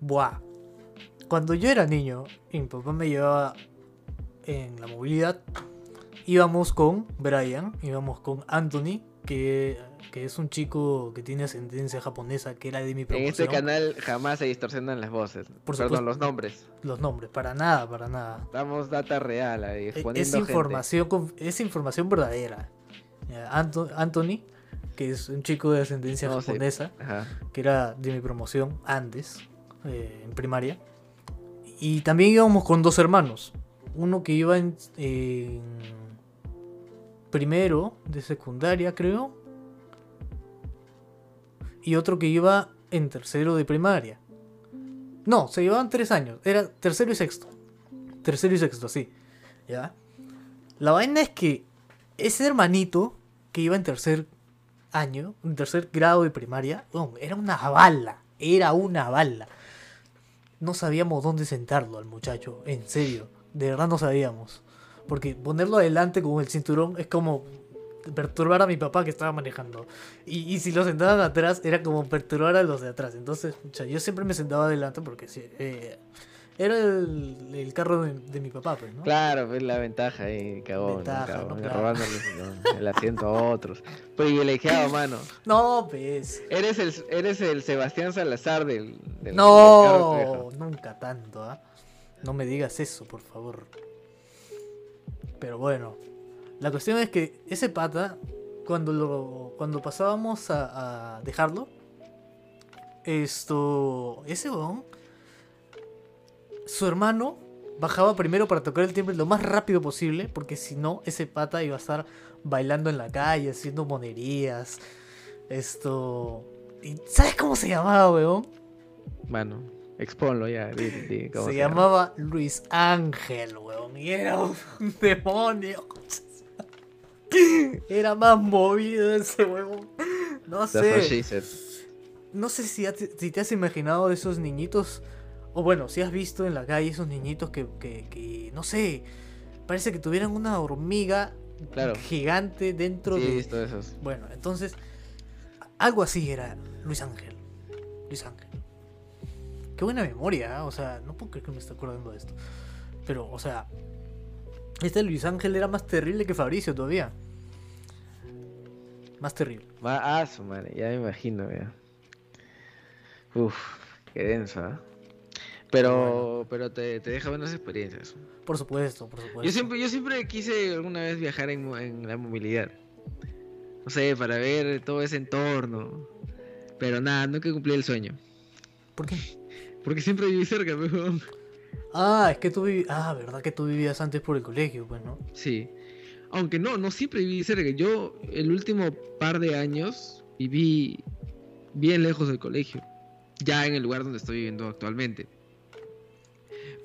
buah. Cuando yo era niño y mi papá me llevaba en la movilidad, íbamos con Brian, íbamos con Anthony, que, que es un chico que tiene ascendencia japonesa, que era de mi En promoción. este canal jamás se distorsionan las voces. Por Perdón, supuesto. los nombres. Los nombres, para nada, para nada. Damos data real ahí, E- Es información, es información verdadera. Anto- Anthony, que es un chico de ascendencia No, japonesa, que era de mi promoción antes, eh, en primaria. Y también íbamos con dos hermanos. Uno que iba en, en primero de secundaria, creo. Y otro que iba en tercero de primaria. No, se llevaban tres años. Era tercero y sexto. Tercero y sexto, sí. ¿Ya? La vaina es que ese hermanito que iba en tercer año, tercer grado de primaria, era una bala. Era una bala. No sabíamos dónde sentarlo al muchacho, en serio. De verdad no sabíamos. Porque ponerlo adelante con el cinturón es como perturbar a mi papá que estaba manejando. Y, y si lo sentaban atrás, era como perturbar a los de atrás. Entonces, yo siempre me sentaba adelante porque sí, eh, era el, el carro de, de mi papá, pues, ¿no? Claro, pues la ventaja ahí, cagón, Ventaja, cagón, ¿no? eh, Claro. robándole el asiento a otros. Privilegiado, mano. [laughs] No, pues. Eres el, eres el Sebastián Salazar del, del- del carro No, nunca tanto, ¿ah? No me digas eso, por favor. Pero bueno, la cuestión es que ese pata, cuando lo cuando pasábamos a, a dejarlo, esto, ese weón, su hermano bajaba primero para tocar el timbre lo más rápido posible, porque si no, ese pata iba a estar bailando en la calle, haciendo monerías, esto... ¿Y ¿Sabes cómo se llamaba, weón? Mano, exponlo ya. di- di Se, llama. llamaba Luis Ángel, weón. Y era un [laughs] demonio. Era más movido ese weón. No sé. No sé si, si te has imaginado de esos niñitos. O bueno, si has visto en la calle esos niñitos que, que, que, no sé. Parece que tuvieran una hormiga Claro. gigante dentro Sí, he de. visto esos. Bueno, entonces. Algo así era Luis Ángel. Luis Ángel. Qué buena memoria, ¿ah? o sea, no puedo creer que me esté acordando de esto. Pero, o sea, este Luis Ángel era más terrible que Fabricio todavía. Más terrible. Ah, su madre, ya me imagino, ya. Uf, qué denso, ¿ah? Pero, pero te, te deja buenas experiencias. Por supuesto, por supuesto. Yo siempre, yo siempre quise alguna vez viajar en, en la movilidad. No sé, para ver todo ese entorno. Pero nada, nunca cumplí el sueño. ¿Por qué? Porque siempre viví cerca, [laughs] weón. Ah, es que tú vivías. Ah, verdad que tú vivías antes por el colegio, pues, ¿no? Sí. Aunque no, no siempre viví cerca. Yo el último par de años viví bien lejos del colegio. Ya en el lugar donde estoy viviendo actualmente.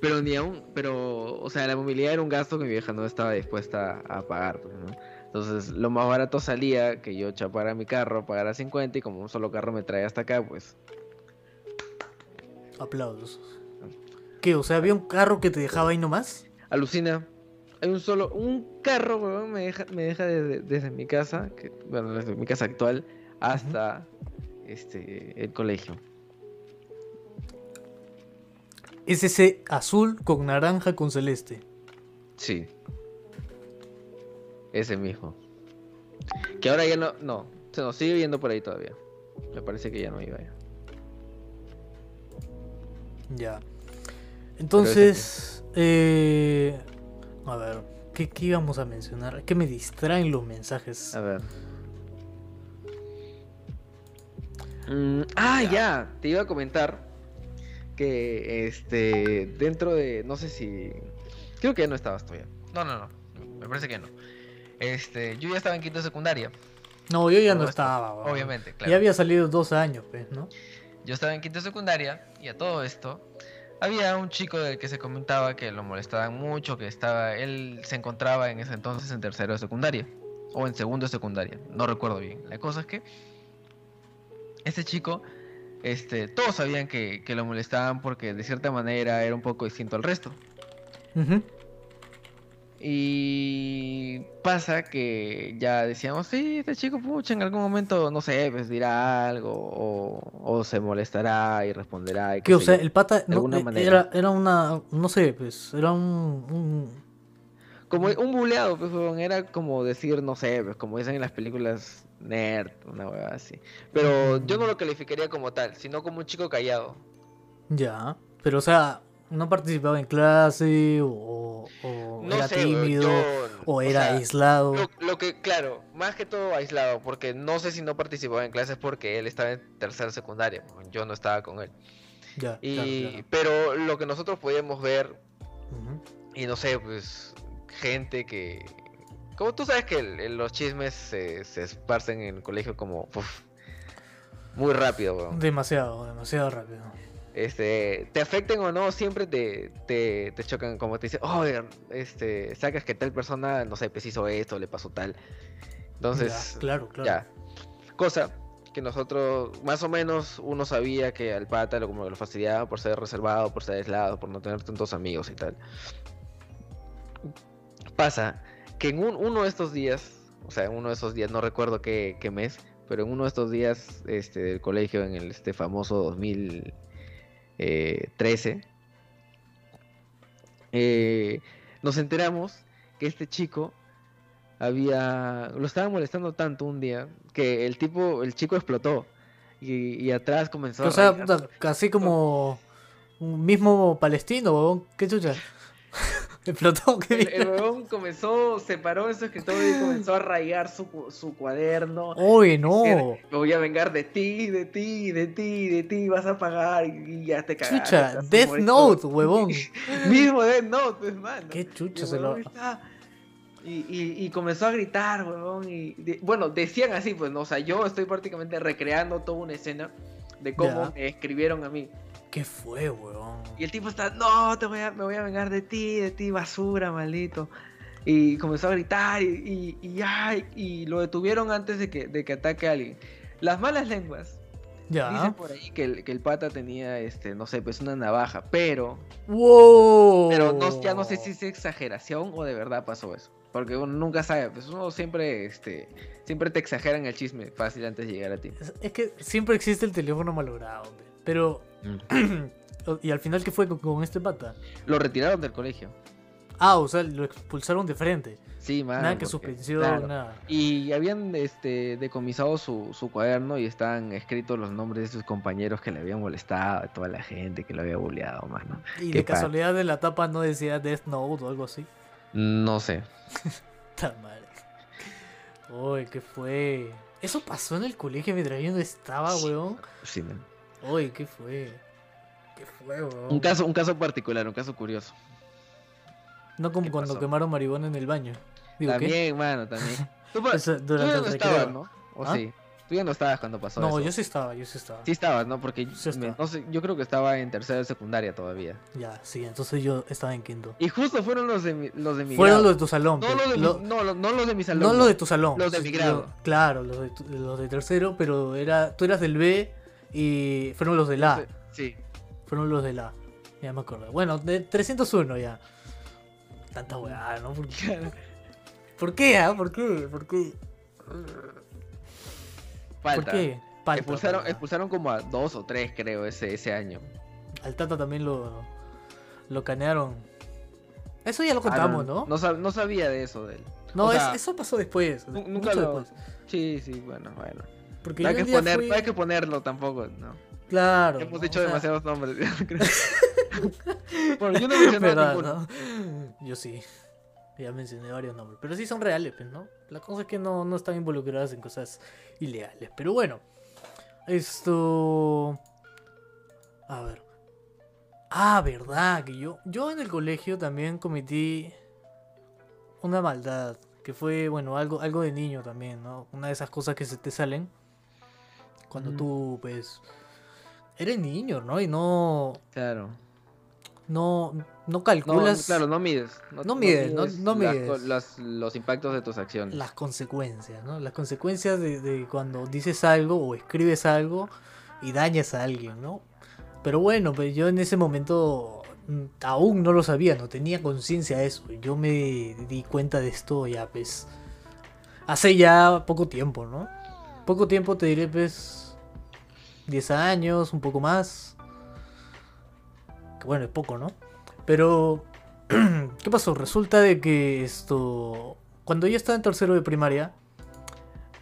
Pero ni aún, pero, o sea, la movilidad era un gasto que mi vieja no estaba dispuesta a pagar, pues, ¿no? Entonces, lo más barato salía que yo chapara mi carro, pagara 50 y como un solo carro me trae hasta acá, pues. Aplausos. ¿Qué? O sea, había un carro que te dejaba ahí nomás. Alucina. Hay un solo, un carro, weón, me deja, me deja desde, desde mi casa, que, bueno, desde mi casa actual, hasta este el colegio. Es ese azul con naranja con celeste. Sí. Ese mismo. Que ahora ya no, no. Se nos sigue viendo por ahí todavía. Me parece que ya no iba ya. Ya. Entonces, eh, a ver, ¿qué, ¿qué íbamos a mencionar? Que me distraen los mensajes. A ver. Mm, ah, ya. Te iba a comentar que este dentro de no sé si creo que ya no estabas todavía. No, no, no. Me parece que no. Este, yo ya estaba en quinto de secundaria. No, yo ya no estaba. Obviamente, claro. Ya había salido dos años, pues, ¿no? Yo estaba en quinto de secundaria y a todo esto había un chico del que se comentaba que lo molestaban mucho, que estaba él se encontraba en ese entonces en tercero de secundaria o en segundo de secundaria, no recuerdo bien. La cosa es que este chico este todos sabían que, que lo molestaban porque de cierta manera era un poco distinto al resto. Y pasa que ya decíamos, sí, este chico, pucha, en algún momento, no sé, pues dirá algo o, o se molestará y responderá. Y qué Que, o sea, yo". el pata de no, alguna eh, manera. era, era una, no sé, pues, era un, un- Como un buleado, pues, era como decir, no sé, pues, como dicen en las películas nerd, una hueva así. Pero yo no lo calificaría como tal, sino como un chico callado. ya, pero o sea, no participaba en clase o, o No era sé, tímido yo- o era sea, aislado. Lo, lo que, claro, más que todo aislado, porque no sé si no participaba en clases porque él estaba en tercera secundaria, yo no estaba con él. Ya, Y, claro, claro. Pero lo que nosotros podíamos ver, y no sé, pues, gente que... Como tú sabes que el- el- los chismes se, se esparcen en el colegio como... uf, muy rápido. Demasiado, demasiado rápido. Este, te afecten o no, siempre te, te, te chocan como te dicen, oh, este, sacas que tal persona, no sé, pues hizo esto, le pasó tal. Entonces, Ya, claro, claro. ya. Cosa que nosotros, más o menos, uno sabía que al pata lo, como que lo fastidiaba por ser reservado, por ser aislado, por no tener tantos amigos y tal. Pasa que en un- uno de estos días, o sea, en uno de esos días, no recuerdo qué, qué mes, pero en uno de estos días este, del colegio, en el este famoso 2013, eh, nos enteramos que este chico había lo estaba molestando tanto un día que el tipo el chico explotó y, y atrás comenzó o a sea, puta, casi como un mismo palestino. ¿Qué chucha? Explotó, qué el, huevón comenzó se paró en su escritorio y comenzó a rayar su, su cuaderno Oye, no. Me voy a vengar de ti, de ti, de ti, de ti, vas a pagar y, ya te cagaste. Chucha, Death. Note, huevón. [laughs] Mismo Death Note, pues, mano. Qué el se lo. está- Y, y, y comenzó a gritar, huevón. Y de- bueno, decían así, pues, ¿no? O sea, yo estoy prácticamente recreando toda una escena de cómo me escribieron a mí. ¿Qué fue, huevón? Y el tipo está, no, te voy a, me voy a vengar de ti, de ti, basura, maldito. Y comenzó a gritar y, y, y ya, y lo detuvieron antes de que, de que ataque a alguien. Las malas lenguas Ya. dicen por ahí que el, que el pata tenía, este, no sé, pues una navaja, pero, ¡Wow! pero no, ya no sé si es exageración o de verdad pasó eso. Porque uno nunca sabe, pues uno siempre, este, siempre te exageran el chisme fácil antes de llegar a ti. Es- Es que siempre existe el teléfono malogrado, hombre. Pero. [clears throat] ¿Y al final qué fue con, con este pata? Lo retiraron del colegio. Ah, o sea, lo expulsaron de frente. Sí, mano. nada que suspensión, claro. nada. Y habían este, decomisado su, su cuaderno y estaban escritos los nombres de sus compañeros que le habían molestado, de toda la gente que lo había bulleado, mano. Y Qué de casualidad de la tapa no decía Death Note o algo así. No sé. [laughs] Ta madre. Uy, ¿qué fue? ¿Eso pasó en el colegio mientras yo no estaba, Sí. weón? Sí, man. Uy, ¿qué fue? ¿Qué fue, weón? Un caso, un caso particular, un caso curioso. No como ¿Qué cuando pasó? quemaron marihuana en el baño. Digo, ¿qué? también, mano, también. [laughs] Tú, Eso, tú ya no estabas, ¿no? ¿O ¿Ah? sí? Tú ya no estabas cuando pasó No, eso. yo sí estaba, yo sí estaba. Sí estabas, ¿no? Porque Sí me- no sé, yo creo que estaba en tercera de secundaria todavía. Ya, sí, entonces yo estaba en quinto. Y justo fueron los de mi, los de mi Fueron grado. los de tu salón. No, pues, los de mi- no, lo- no los de mi salón. no los de tu salón. Los de mi grado. claro, los de, tu- los de tercero, pero era tú eras del B y fueron los del A. Sí. Fueron los del A. Ya me acuerdo. Bueno, de 301 ya. Tanta weá, ¿no? ¿Por qué? ¿Por qué, ah? ¿Por qué? ¿Por qué? Falta. ¿Por qué? Palta, expulsaron, palta. expulsaron como a dos o tres, creo, ese, ese año. Al Tata también lo, lo canearon. Eso ya lo Ah, contamos, ¿no? No, sab- no sabía de eso de él. No, O es- sea, eso pasó después. nunca lo... después. Sí, sí, bueno, bueno. Porque No hay, que poner, fui- no hay que ponerlo tampoco, ¿no? Claro. Hemos ¿no? dicho O sea, demasiados nombres. creo. [laughs] bueno, yo no mencioné verdad, ninguno. ¿no? Yo sí. Ya mencioné varios nombres. Pero sí son reales, pues, ¿no? La cosa es que no, no están involucradas en cosas ilegales. Pero bueno. Esto. A ver. Ah, verdad, que yo. Yo en el colegio también cometí una maldad. Que fue, bueno, algo, algo de niño también, ¿no? Una de esas cosas que se te salen. Cuando Ujú. tú, pues. Eres niño, ¿no? Y no. Claro. No, no No, calculas claro, no mides. No mides, no- no mides. las- los impactos de tus acciones. las consecuencias, ¿no? Las consecuencias de, de cuando dices algo o escribes algo y dañas a alguien, ¿no? Pero bueno, pues yo en ese momento mm, aún no lo sabía, no tenía conciencia de eso. Yo me di cuenta de esto ya, pues, hace ya poco tiempo, ¿no? Poco tiempo te diré, pues, 10 años, un poco más. Que bueno, es poco, ¿no? Pero, [clears throat] ¿qué pasó? Resulta de que esto, cuando yo estaba en tercero de primaria,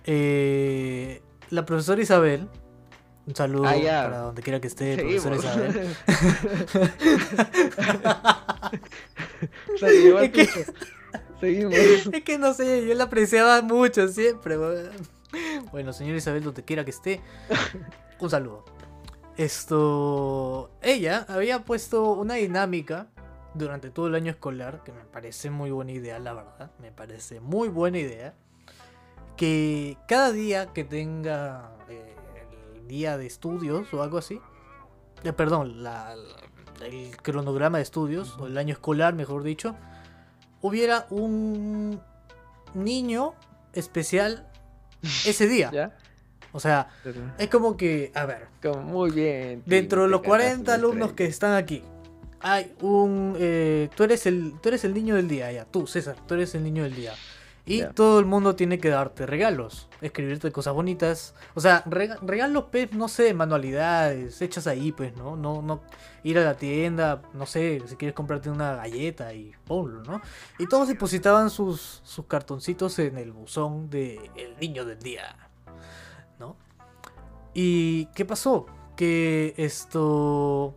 eh, la profesora Isabel, un saludo Ah, para donde quiera que esté, Seguimos. profesora Isabel. [laughs] [laughs] Es que-. Seguimos. [laughs] Es que no sé, yo la apreciaba mucho siempre. weón. Bueno, señor Isabel, donde quiera que esté, [laughs] un saludo. Esto. Ella había puesto una dinámica durante todo el año escolar que me parece muy buena idea, la verdad. Me parece muy buena idea. Que cada día que tenga eh, el día de estudios o algo así, eh, perdón, la- la- el cronograma de estudios, o el año escolar, mejor dicho, hubiera un niño especial ese día. [laughs] ¿Ya? O sea, es como que, a ver, como muy bien. dentro de los te ganaste 40 la alumnos que están aquí, hay un... eh, tú, eres el, tú eres el niño del día, ya, tú, César, tú eres el niño del día. Y todo el mundo tiene que darte regalos, escribirte cosas bonitas. O sea, rega- regalos, pues, no sé, manualidades, hechas ahí, pues, ¿no? No, no ir a la tienda, no sé, si quieres comprarte una galleta y ponlo, ¿no? Y todos depositaban sus, sus cartoncitos en el buzón de el niño del día, ¿no? ¿Y qué pasó? Que esto...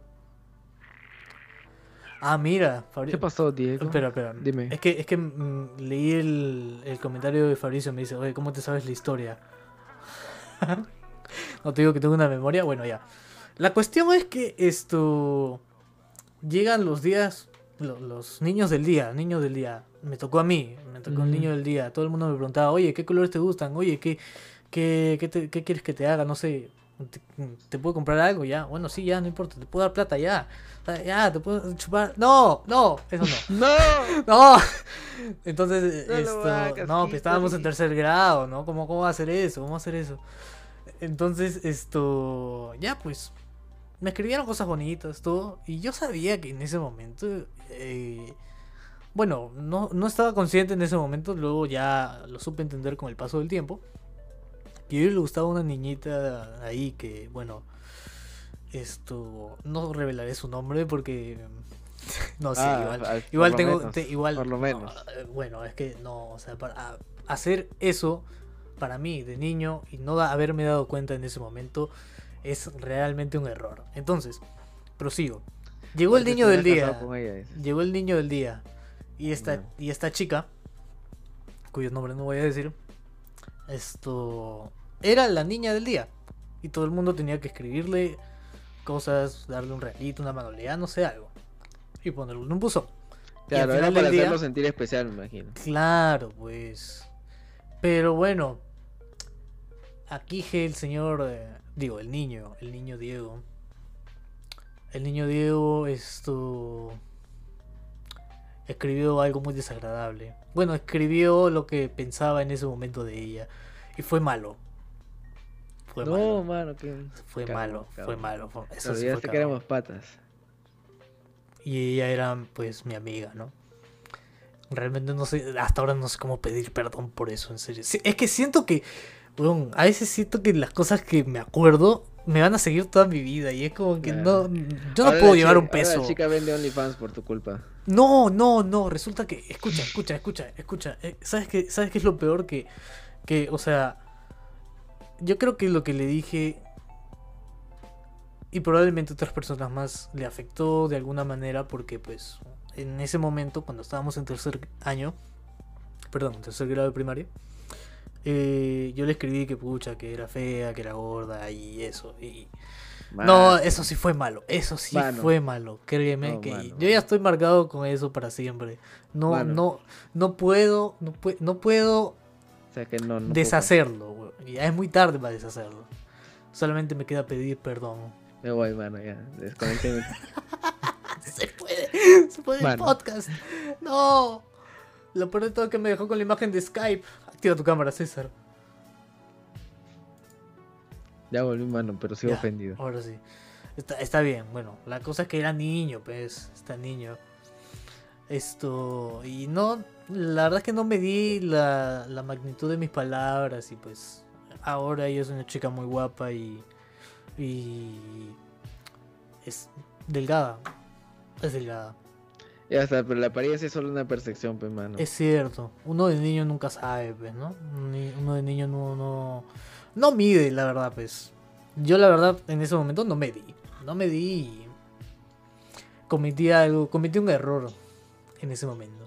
Ah, mira, Fabri- ¿Qué pasó, Diego? Espera, espera. Dime. Es que, es que mm, leí el, el comentario de Fabricio. Me dice, oye, ¿cómo te sabes la historia? [laughs] no te digo que tengo una memoria. Bueno, ya. La cuestión es que esto. Llegan los días. lo- Los, niños del día. Niños del día. Me tocó a mí. Me tocó el niño del día. Todo el mundo me preguntaba, oye, ¿qué colores te gustan? Oye, ¿qué, qué, qué, te- qué quieres que te haga? No sé. ¿Te, te puedo comprar algo? Ya. Bueno, sí, ya, no importa. Te puedo dar plata, ya. Ya, te puedo chupar. No, no, eso no. [laughs] ¡No! No. [laughs] Entonces, No esto, no, pues estábamos en tercer grado, ¿no? ¿Cómo, ¿Cómo va a hacer eso? ¿Cómo va a hacer eso? Entonces, esto, ya pues, me escribieron cosas bonitas, todo, y yo sabía que en ese momento, eh, bueno, no, no estaba consciente en ese momento, luego ya lo supe entender con el paso del tiempo, a él le gustaba una niñita ahí que, bueno, esto, no revelaré su nombre porque, [laughs] no sé, Ah, igual, al- igual por lo tengo, menos, te- igual, por lo no, menos. eh, bueno, es que no, o sea, para hacer eso para mí de niño y no da- haberme dado cuenta en ese momento es realmente un error. Entonces, prosigo. Llegó el Porque niño del día. ella. Llegó el niño del día. Y esta, y esta chica, cuyo nombre no voy a decir, esto era la niña del día. Y todo el mundo tenía que escribirle cosas, darle un regalito, una manualidad, no sé, algo. Y ponerlo en un buzón. Claro, era para día- hacerlo sentir especial, me imagino. Claro, pues. Pero bueno, aquí el señor, eh, digo, el niño, el niño Diego. El niño Diego, esto. Escribió algo muy desagradable. Bueno, escribió lo que pensaba en ese momento de ella. Y fue malo. Fue no, malo. mano, que. Fue Cabrón, malo, fue malo. fue- Eso sí fue que éramos patas. Y ella era, pues, mi amiga, ¿no? Realmente no sé, hasta ahora no sé cómo pedir perdón por eso, en serio. Es que siento que, a veces siento que las cosas que me acuerdo me van a seguir toda mi vida y es como que Claro. no, yo no puedo llevar chica- un ahora peso. La chica vende OnlyFans por tu culpa. No, no, no, resulta que, escucha, escucha, escucha, escucha, eh, ¿sabes qué, ¿sabes qué es lo peor que, que, o sea, yo creo que lo que le dije y probablemente otras personas más le afectó de alguna manera porque pues en ese momento cuando estábamos en tercer año, perdón, en tercer grado de primaria, eh, yo le escribí que pucha, que era fea, que era gorda y eso, y... No, eso sí fue malo. Eso sí Mano. fue malo. Créeme No, que mano, yo ya estoy marcado con eso para siempre. No, no, no puedo, no, no puedo O sea que no, no deshacerlo. weón. Ya es muy tarde para deshacerlo. Solamente me queda pedir perdón. Me voy, mano, ya. Desconécteme. [laughs] Se puede, se puede el podcast. No. Lo peor de todo es que me dejó con la imagen de Skype. Activa tu cámara, César. ya volví, mano, pero sigo Ya, ofendido. Ahora sí. Está, está bien. Bueno, la cosa es que era niño, pues. Está niño. Esto. Y no. La verdad es que no me di la, la magnitud de mis palabras. Y pues. Ahora ella es una chica muy guapa y. Y. Es delgada. Es delgada. Ya está, pero la apariencia es solo una percepción, pues, mano. Es cierto. Uno de niño nunca sabe, pues, ¿no? Uno de niño no, no. No mide, la verdad, pues. Yo, la verdad, en ese momento no me di. No me di y. Cometí algo. Cometí un error en ese momento.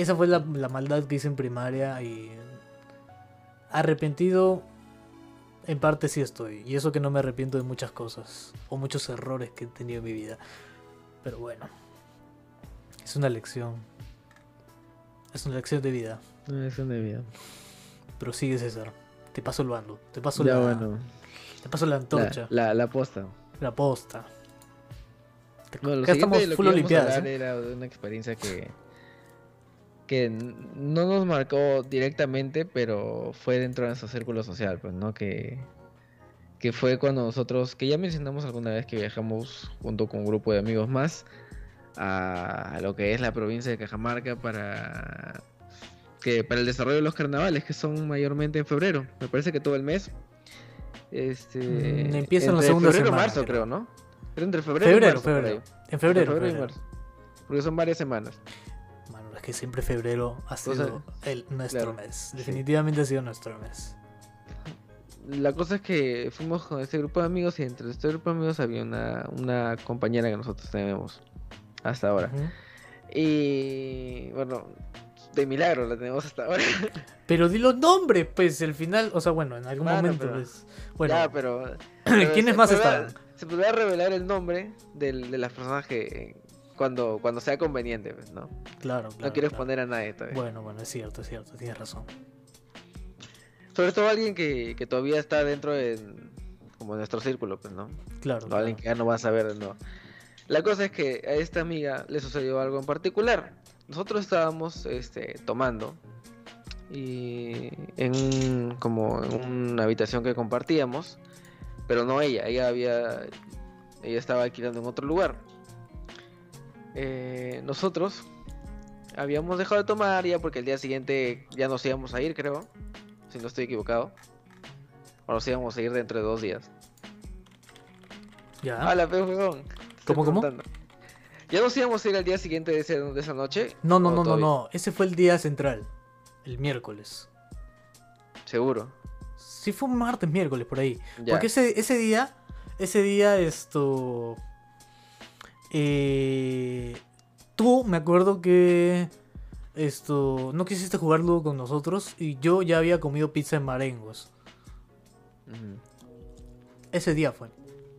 Esa fue la, la maldad que hice en primaria y. Arrepentido. En parte sí estoy. Y eso que no me arrepiento de muchas cosas. O muchos errores que he tenido en mi vida. Pero bueno. Es una lección. Es una lección de vida. No, es una vida. Pero sigue César. Te paso el bando. Te paso, Ya, la, bueno. te paso la antorcha. La, la, la posta. posta. Te- No, lo Acá estamos de full olimpiadas. ¿eh? era de una experiencia que que no nos marcó directamente, pero fue dentro de nuestro círculo social, pues, ¿no? Que que fue cuando nosotros, que ya mencionamos alguna vez que viajamos junto con un grupo de amigos más a lo que es la provincia de Cajamarca para que para el desarrollo de los carnavales, que son mayormente en febrero. Me parece que todo el mes. Este Mm, empiezan segunda febrero y semana, marzo, creo. ¿no? Entre febrero, y Febrero, marzo, por febrero. En Entre febrero. febrero y febrero. marzo. Porque son varias semanas. Es que siempre febrero ha sido el, nuestro claro, mes. sí. Definitivamente ha sido nuestro mes. La cosa es que fuimos con este grupo de amigos y entre este grupo de amigos había una, una compañera que nosotros tenemos hasta ahora. Y bueno, de milagro la tenemos hasta ahora. [laughs] Pero di los nombres, pues, el final. O sea, bueno, en algún momento, pero- pues. Bueno, Ya, pero... [clears throat] pero ¿quiénes se más podrá- estaban? Se podrá revelar el nombre del- de las personas que... Cuando, cuando sea conveniente, pues, ¿no? claro, No claro, quiero claro. exponer a nadie todavía. Bueno, bueno, es cierto, es cierto, tienes razón. Sobre todo alguien que, que todavía está dentro de como nuestro círculo, pues, ¿no? Claro. No, alguien que ya no va a saber, no. La cosa es que a esta amiga le sucedió algo en particular. Nosotros estábamos este, tomando y en como en una habitación que compartíamos, pero no ella, ella había ella estaba alquilando en otro lugar. Eh, nosotros habíamos dejado de tomar ya porque el día siguiente ya nos íbamos a ir, creo, si no estoy equivocado. O nos íbamos a ir dentro de dos días. Ya. Ah, la ¿Cómo, cómo? Ya nos íbamos a ir al día siguiente de, ese- de esa noche. No, no, ¿O no, no, no. Ese fue el día central. El miércoles. Seguro. Sí fue un martes, miércoles, por ahí. Ya. Porque ese, ese día, ese día, esto... eh, tú, me acuerdo que... Esto, no quisiste jugarlo con nosotros y yo ya había comido pizza en Marengos. Ese día fue.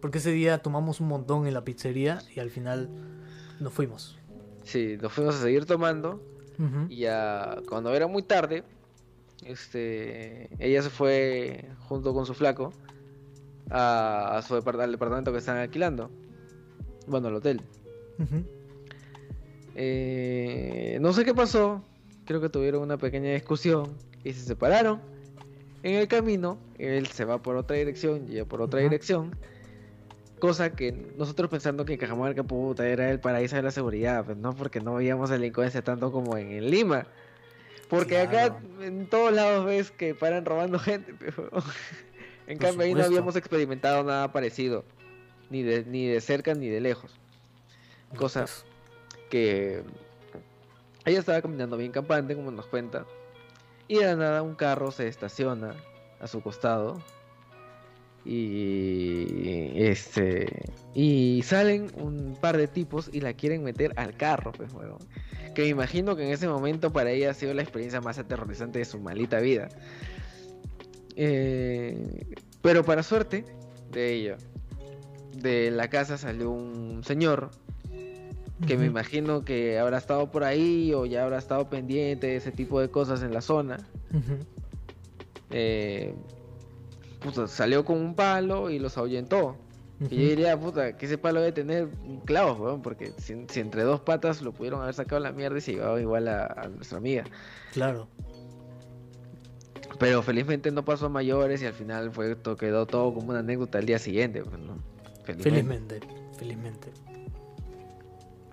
Porque ese día tomamos un montón en la pizzería y al final nos fuimos. Sí, nos fuimos a seguir tomando. Y ya cuando era muy tarde, este, ella se fue junto con su flaco a, a su depart- al departamento que están alquilando. Bueno, al hotel. Eh, no sé qué pasó. Creo que tuvieron una pequeña discusión y se separaron. En el camino, él se va por otra dirección y ella por otra dirección. Cosa que nosotros pensando que Cajamarca puta era el paraíso de la seguridad, pues no, porque no veíamos delincuencia tanto como en, en Lima. Porque acá en todos lados ves que paran robando gente, [laughs] pero En Por cambio, ahí no habíamos experimentado nada parecido, ni de, ni de cerca ni de lejos. Cosa Pues, que ella estaba caminando bien campante, como nos cuenta, y de la nada un carro se estaciona a su costado y este y salen un par de tipos y la quieren meter al carro, pues huevón. Que me imagino que en ese momento para ella ha sido la experiencia más aterrorizante de su malita vida. Eh, pero para suerte de ella, de la casa salió un señor que me imagino que habrá estado por ahí o ya habrá estado pendiente de ese tipo de cosas en la zona. Eh, puta, salió con un palo y los ahuyentó. Y yo diría, puta, que ese palo debe tener clavos, weón, porque si, si entre dos patas lo pudieron haber sacado la mierda y se llevaba igual a, a nuestra amiga. Claro. Pero felizmente no pasó a mayores y al final fue to- quedó todo como una anécdota al día siguiente. pues, ¿no? Felizmente, felizmente.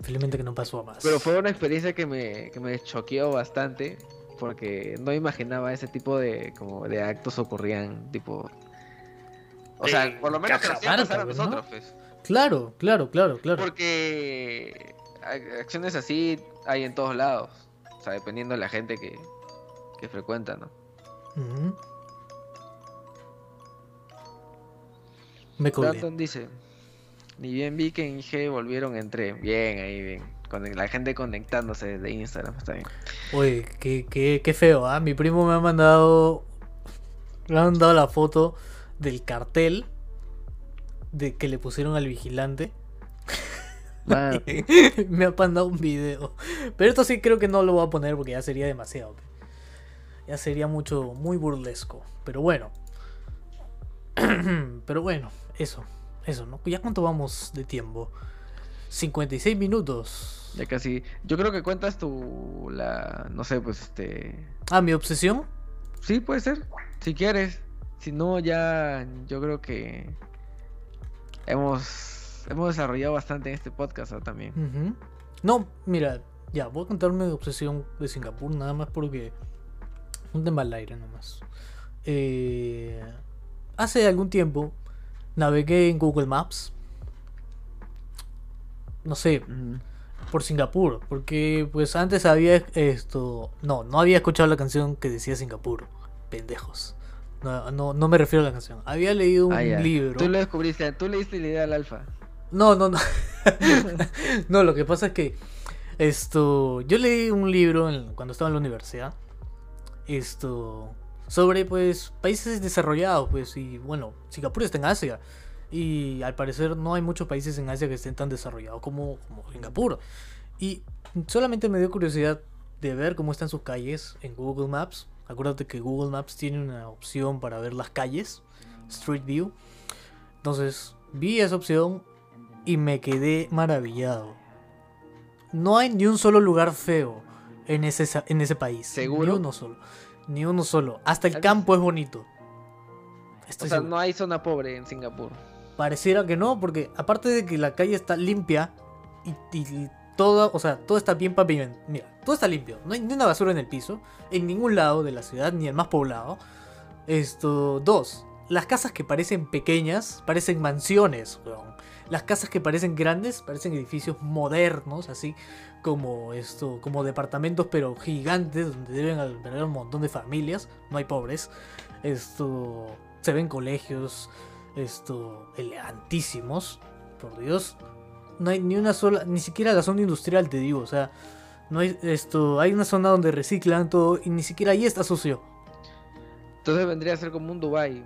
Felizmente que no pasó a más. Pero fue una experiencia que me, que me choqueó bastante porque no imaginaba ese tipo de como de actos ocurrían tipo o sea, por lo menos que nos iba a Cajamarca, pasar a ¿no? nosotros, pues. Claro, claro, claro, claro. Porque acciones así hay en todos lados, o sea, dependiendo de la gente que, que frecuenta, ¿no? Ujú. Me colgué. Dalton dice, ni bien vi que en IG volvieron, entré. Bien, ahí bien. Con la gente conectándose desde Instagram, está bien. Oye, qué, qué, qué feo, ¿ah? Mi primo me ha mandado. Me ha mandado la foto del cartel de que le pusieron al vigilante. [laughs] [laughs] me ha mandado un video. Pero esto sí creo que no lo voy a poner porque ya sería demasiado. Ya sería mucho, muy burlesco. Pero bueno. [clears throat] Pero bueno, eso. Eso, ¿no? ¿Ya cuánto vamos de tiempo? 56 minutos. Ya casi. Yo creo que cuentas tu. La. No sé, pues este. Ah, mi obsesión. Sí, puede ser. Si quieres. Si no, ya. Yo creo que. Hemos. Hemos desarrollado bastante en este podcast también. No, mira, ya, voy a contar mi obsesión de Singapur nada más porque. Un tema al aire nomás. Eh, hace algún tiempo navegué en Google Maps. No sé, por Singapur, porque pues antes había esto, no, no había escuchado la canción que decía Singapur, pendejos. No, no, no me refiero a la canción. Había leído un Ah, libro. Tú lo descubriste, tú leíste la idea al alfa. No, no, no. [laughs] no, lo que pasa es que esto, yo leí un libro en- cuando estaba en la universidad. Esto sobre pues países desarrollados, pues y bueno, Singapur está en Asia y al parecer no hay muchos países en Asia que estén tan desarrollados como, como Singapur. Y solamente me dio curiosidad de ver cómo están sus calles en Google Maps. Acuérdate que Google Maps tiene una opción para ver las calles, Street View. Entonces vi esa opción y me quedé maravillado. No hay ni un solo lugar feo en ese, en ese país. ¿Seguro? Ni uno solo. Ni uno solo. Hasta el campo es bonito. O sea, seguro. no hay zona pobre en Singapur. Pareciera que no, porque aparte de que la calle está limpia y, y todo, o sea, todo está bien pavimentado. Mira, todo está limpio. No hay ni una basura en el piso, en ningún lado de la ciudad, ni el más poblado. Esto, dos, las casas que parecen pequeñas parecen mansiones, weón. Las casas que parecen grandes parecen edificios modernos, así como esto, como departamentos pero gigantes donde deben albergar un montón de familias. No hay pobres. Esto, se ven colegios, esto, elegantísimos, por Dios. No hay ni una sola, ni siquiera la zona industrial, te digo, o sea, no hay esto, hay una zona donde reciclan todo y ni siquiera ahí está sucio. Entonces vendría a ser como un Dubai,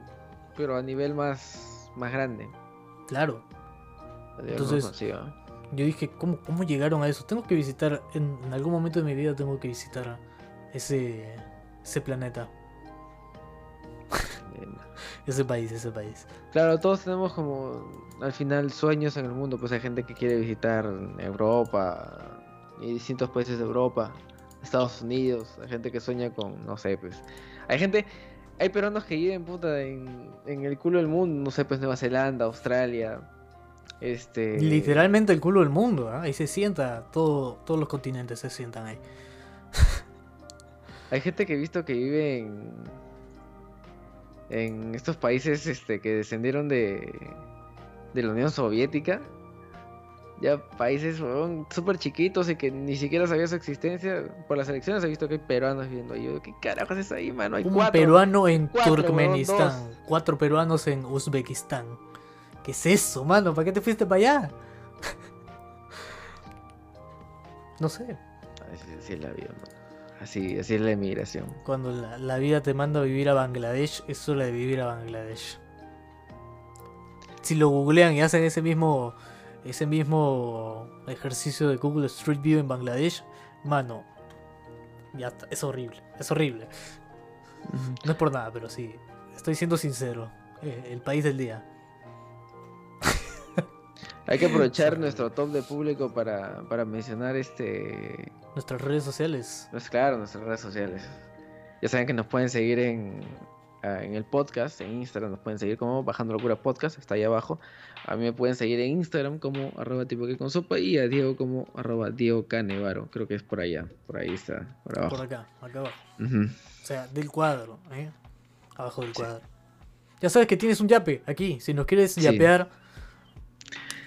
pero a nivel más, más grande. Claro, Entonces- yo dije, ¿cómo, cómo llegaron a eso? Tengo que visitar, en, en algún momento de mi vida tengo que visitar ese, ese planeta, ese país, ese país. Claro, todos tenemos como al final sueños en el mundo, pues hay gente que quiere visitar Europa y distintos países de Europa, Estados Unidos, hay gente que sueña con, no sé, pues, hay gente, hay peruanos que viven puta en, en el culo del mundo, no sé, pues Nueva Zelanda, Australia, este... Literalmente el culo del mundo, ¿ah? ahí se sienta, todo, todos los continentes se sientan ahí. Hay gente que he visto que vive en, en estos países este, que descendieron de, de la Unión Soviética. Ya países súper chiquitos y que ni siquiera sabía su existencia. Por las elecciones he visto que hay peruanos viviendo ahí. ¿Qué carajos es ahí, mano? Hay Un cuatro. peruano en cuatro, Turkmenistán. dos. Cuatro peruanos en Uzbekistán. ¿Qué es eso, mano? ¿Para qué te fuiste para allá? [laughs] no sé. Así, así es la vida, mano. Así, así es la emigración. Cuando la, la vida te manda a vivir a Bangladesh, es hora de vivir a Bangladesh. Si lo googlean y hacen ese mismo ese mismo ejercicio de Google Street View en Bangladesh, mano, ya está, es horrible, es horrible. No es por nada, pero sí, estoy siendo sincero. eh, el país del día. Hay que aprovechar nuestro top de público para, para mencionar este Nuestras redes sociales. Pues claro, nuestras redes sociales. Ya saben que nos pueden seguir en, ah, en el podcast, en Instagram nos pueden seguir como Bajando Locura Podcast, está ahí abajo. A mí me pueden seguir en Instagram como arroba tipo que con sopa y a Diego como arroba Diego Canevaro. Creo que es por allá, por ahí está, por abajo. Por acá, acá abajo. O sea, del cuadro, ¿eh? Abajo del cuadro. Ya sabes que tienes un yape aquí. Si nos quieres Sí. yapear,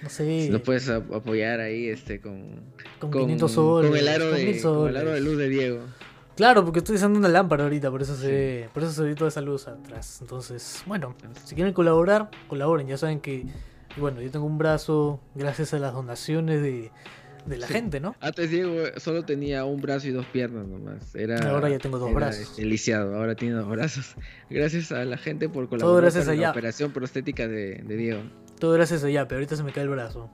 no sé, Nos puedes ap- apoyar ahí este con, con, con, 500 soles. con el aro con de, 1000 con el aro de soles. luz de Diego. Claro, porque estoy usando una lámpara ahorita, por eso se ve, por eso se ve toda esa luz atrás. Entonces, bueno, si quieren colaborar, colaboren. Ya saben que, bueno, yo tengo un brazo gracias a las donaciones de, de la Sí. gente, ¿no? Antes Diego solo tenía un brazo y dos piernas nomás. Era, Ahora ya tengo dos era, brazos. este, lisiado, ahora tiene dos brazos. [laughs] Gracias a la gente por colaborar gracias con a la operación prostética de, de Diego. Todo gracias a yape, ahorita se me cae el brazo.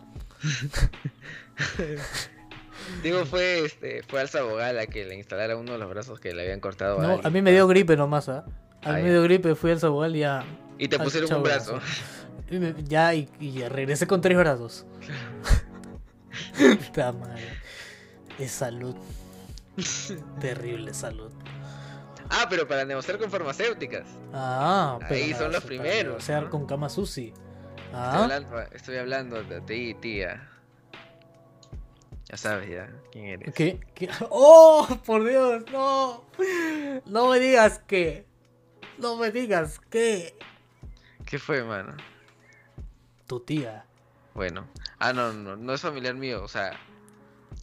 Diego fue, este, fue al Sabogal a que le instalara uno de los brazos que le habían cortado No, alguien. a mí me dio gripe nomás, ¿ah? A Ah, mí ya. me dio gripe, fui al Sabogal y ya. Y te pusieron un brazo. Y me- ya, y, y ya regresé con tres brazos. [laughs] Puta madre. Es salud. Terrible salud. Ah, pero para negociar con farmacéuticas. Ah, pero Ahí son los para primeros, negociar ¿no? con Kama Estoy, Ah, hablando, estoy hablando de ti, tía. Ya sabes ya quién eres. ¿qué? ¿Qué? ¡Oh! Por Dios, no. No me digas que. No me digas que. ¿Qué fue, mano? Tu tía. Bueno. Ah, no, no, no es familiar mío, o sea,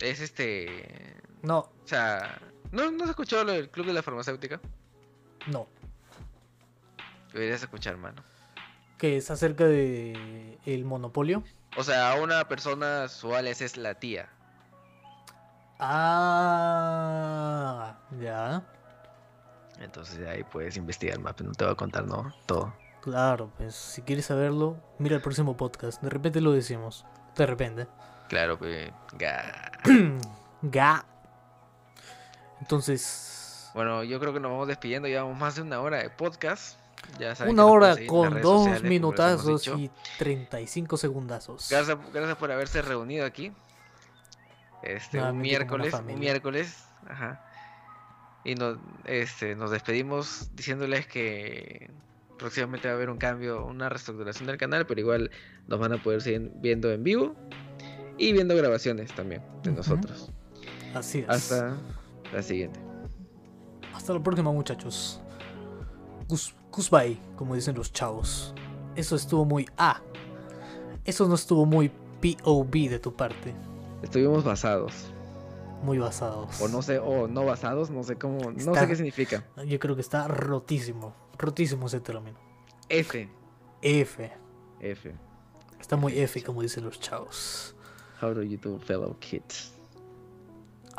es este... No, O sea, ¿no, ¿no has escuchado lo del Club de la Farmacéutica? no. Deberías escuchar, mano. Que es acerca de el monopolio. O sea, una persona su alias es la tía. Ah, ya. Entonces de ahí puedes investigar más, pero no te voy a contar, ¿no? Todo. Claro, pues si quieres saberlo, mira el próximo podcast. De repente lo decimos. De repente. Claro, pues... ga- [clears throat] Ga. Entonces, Bueno, yo creo que nos vamos despidiendo. Llevamos más de una hora de podcast. Ya saben una hora con dos sociales, minutazos y 35 segundazos. Gracias, gracias por haberse reunido aquí. Este, un miércoles, un miércoles, ajá. Y nos, este, nos despedimos diciéndoles que próximamente va a haber un cambio, una reestructuración del canal, pero igual nos van a poder seguir viendo en vivo y viendo grabaciones también de nosotros. Así es. Hasta la siguiente. Hasta la próxima, muchachos. Gus- Goodbye, como dicen los chavos. Eso estuvo muy A. Eso no estuvo muy POV de tu parte. Estuvimos basados, Muy basados. o no sé, o no basados, no sé cómo, no sé qué significa. Yo creo que está rotísimo. Rotísimo ese término. F, F. F. Está muy F, como dicen los chavos. How do you do, fellow kids?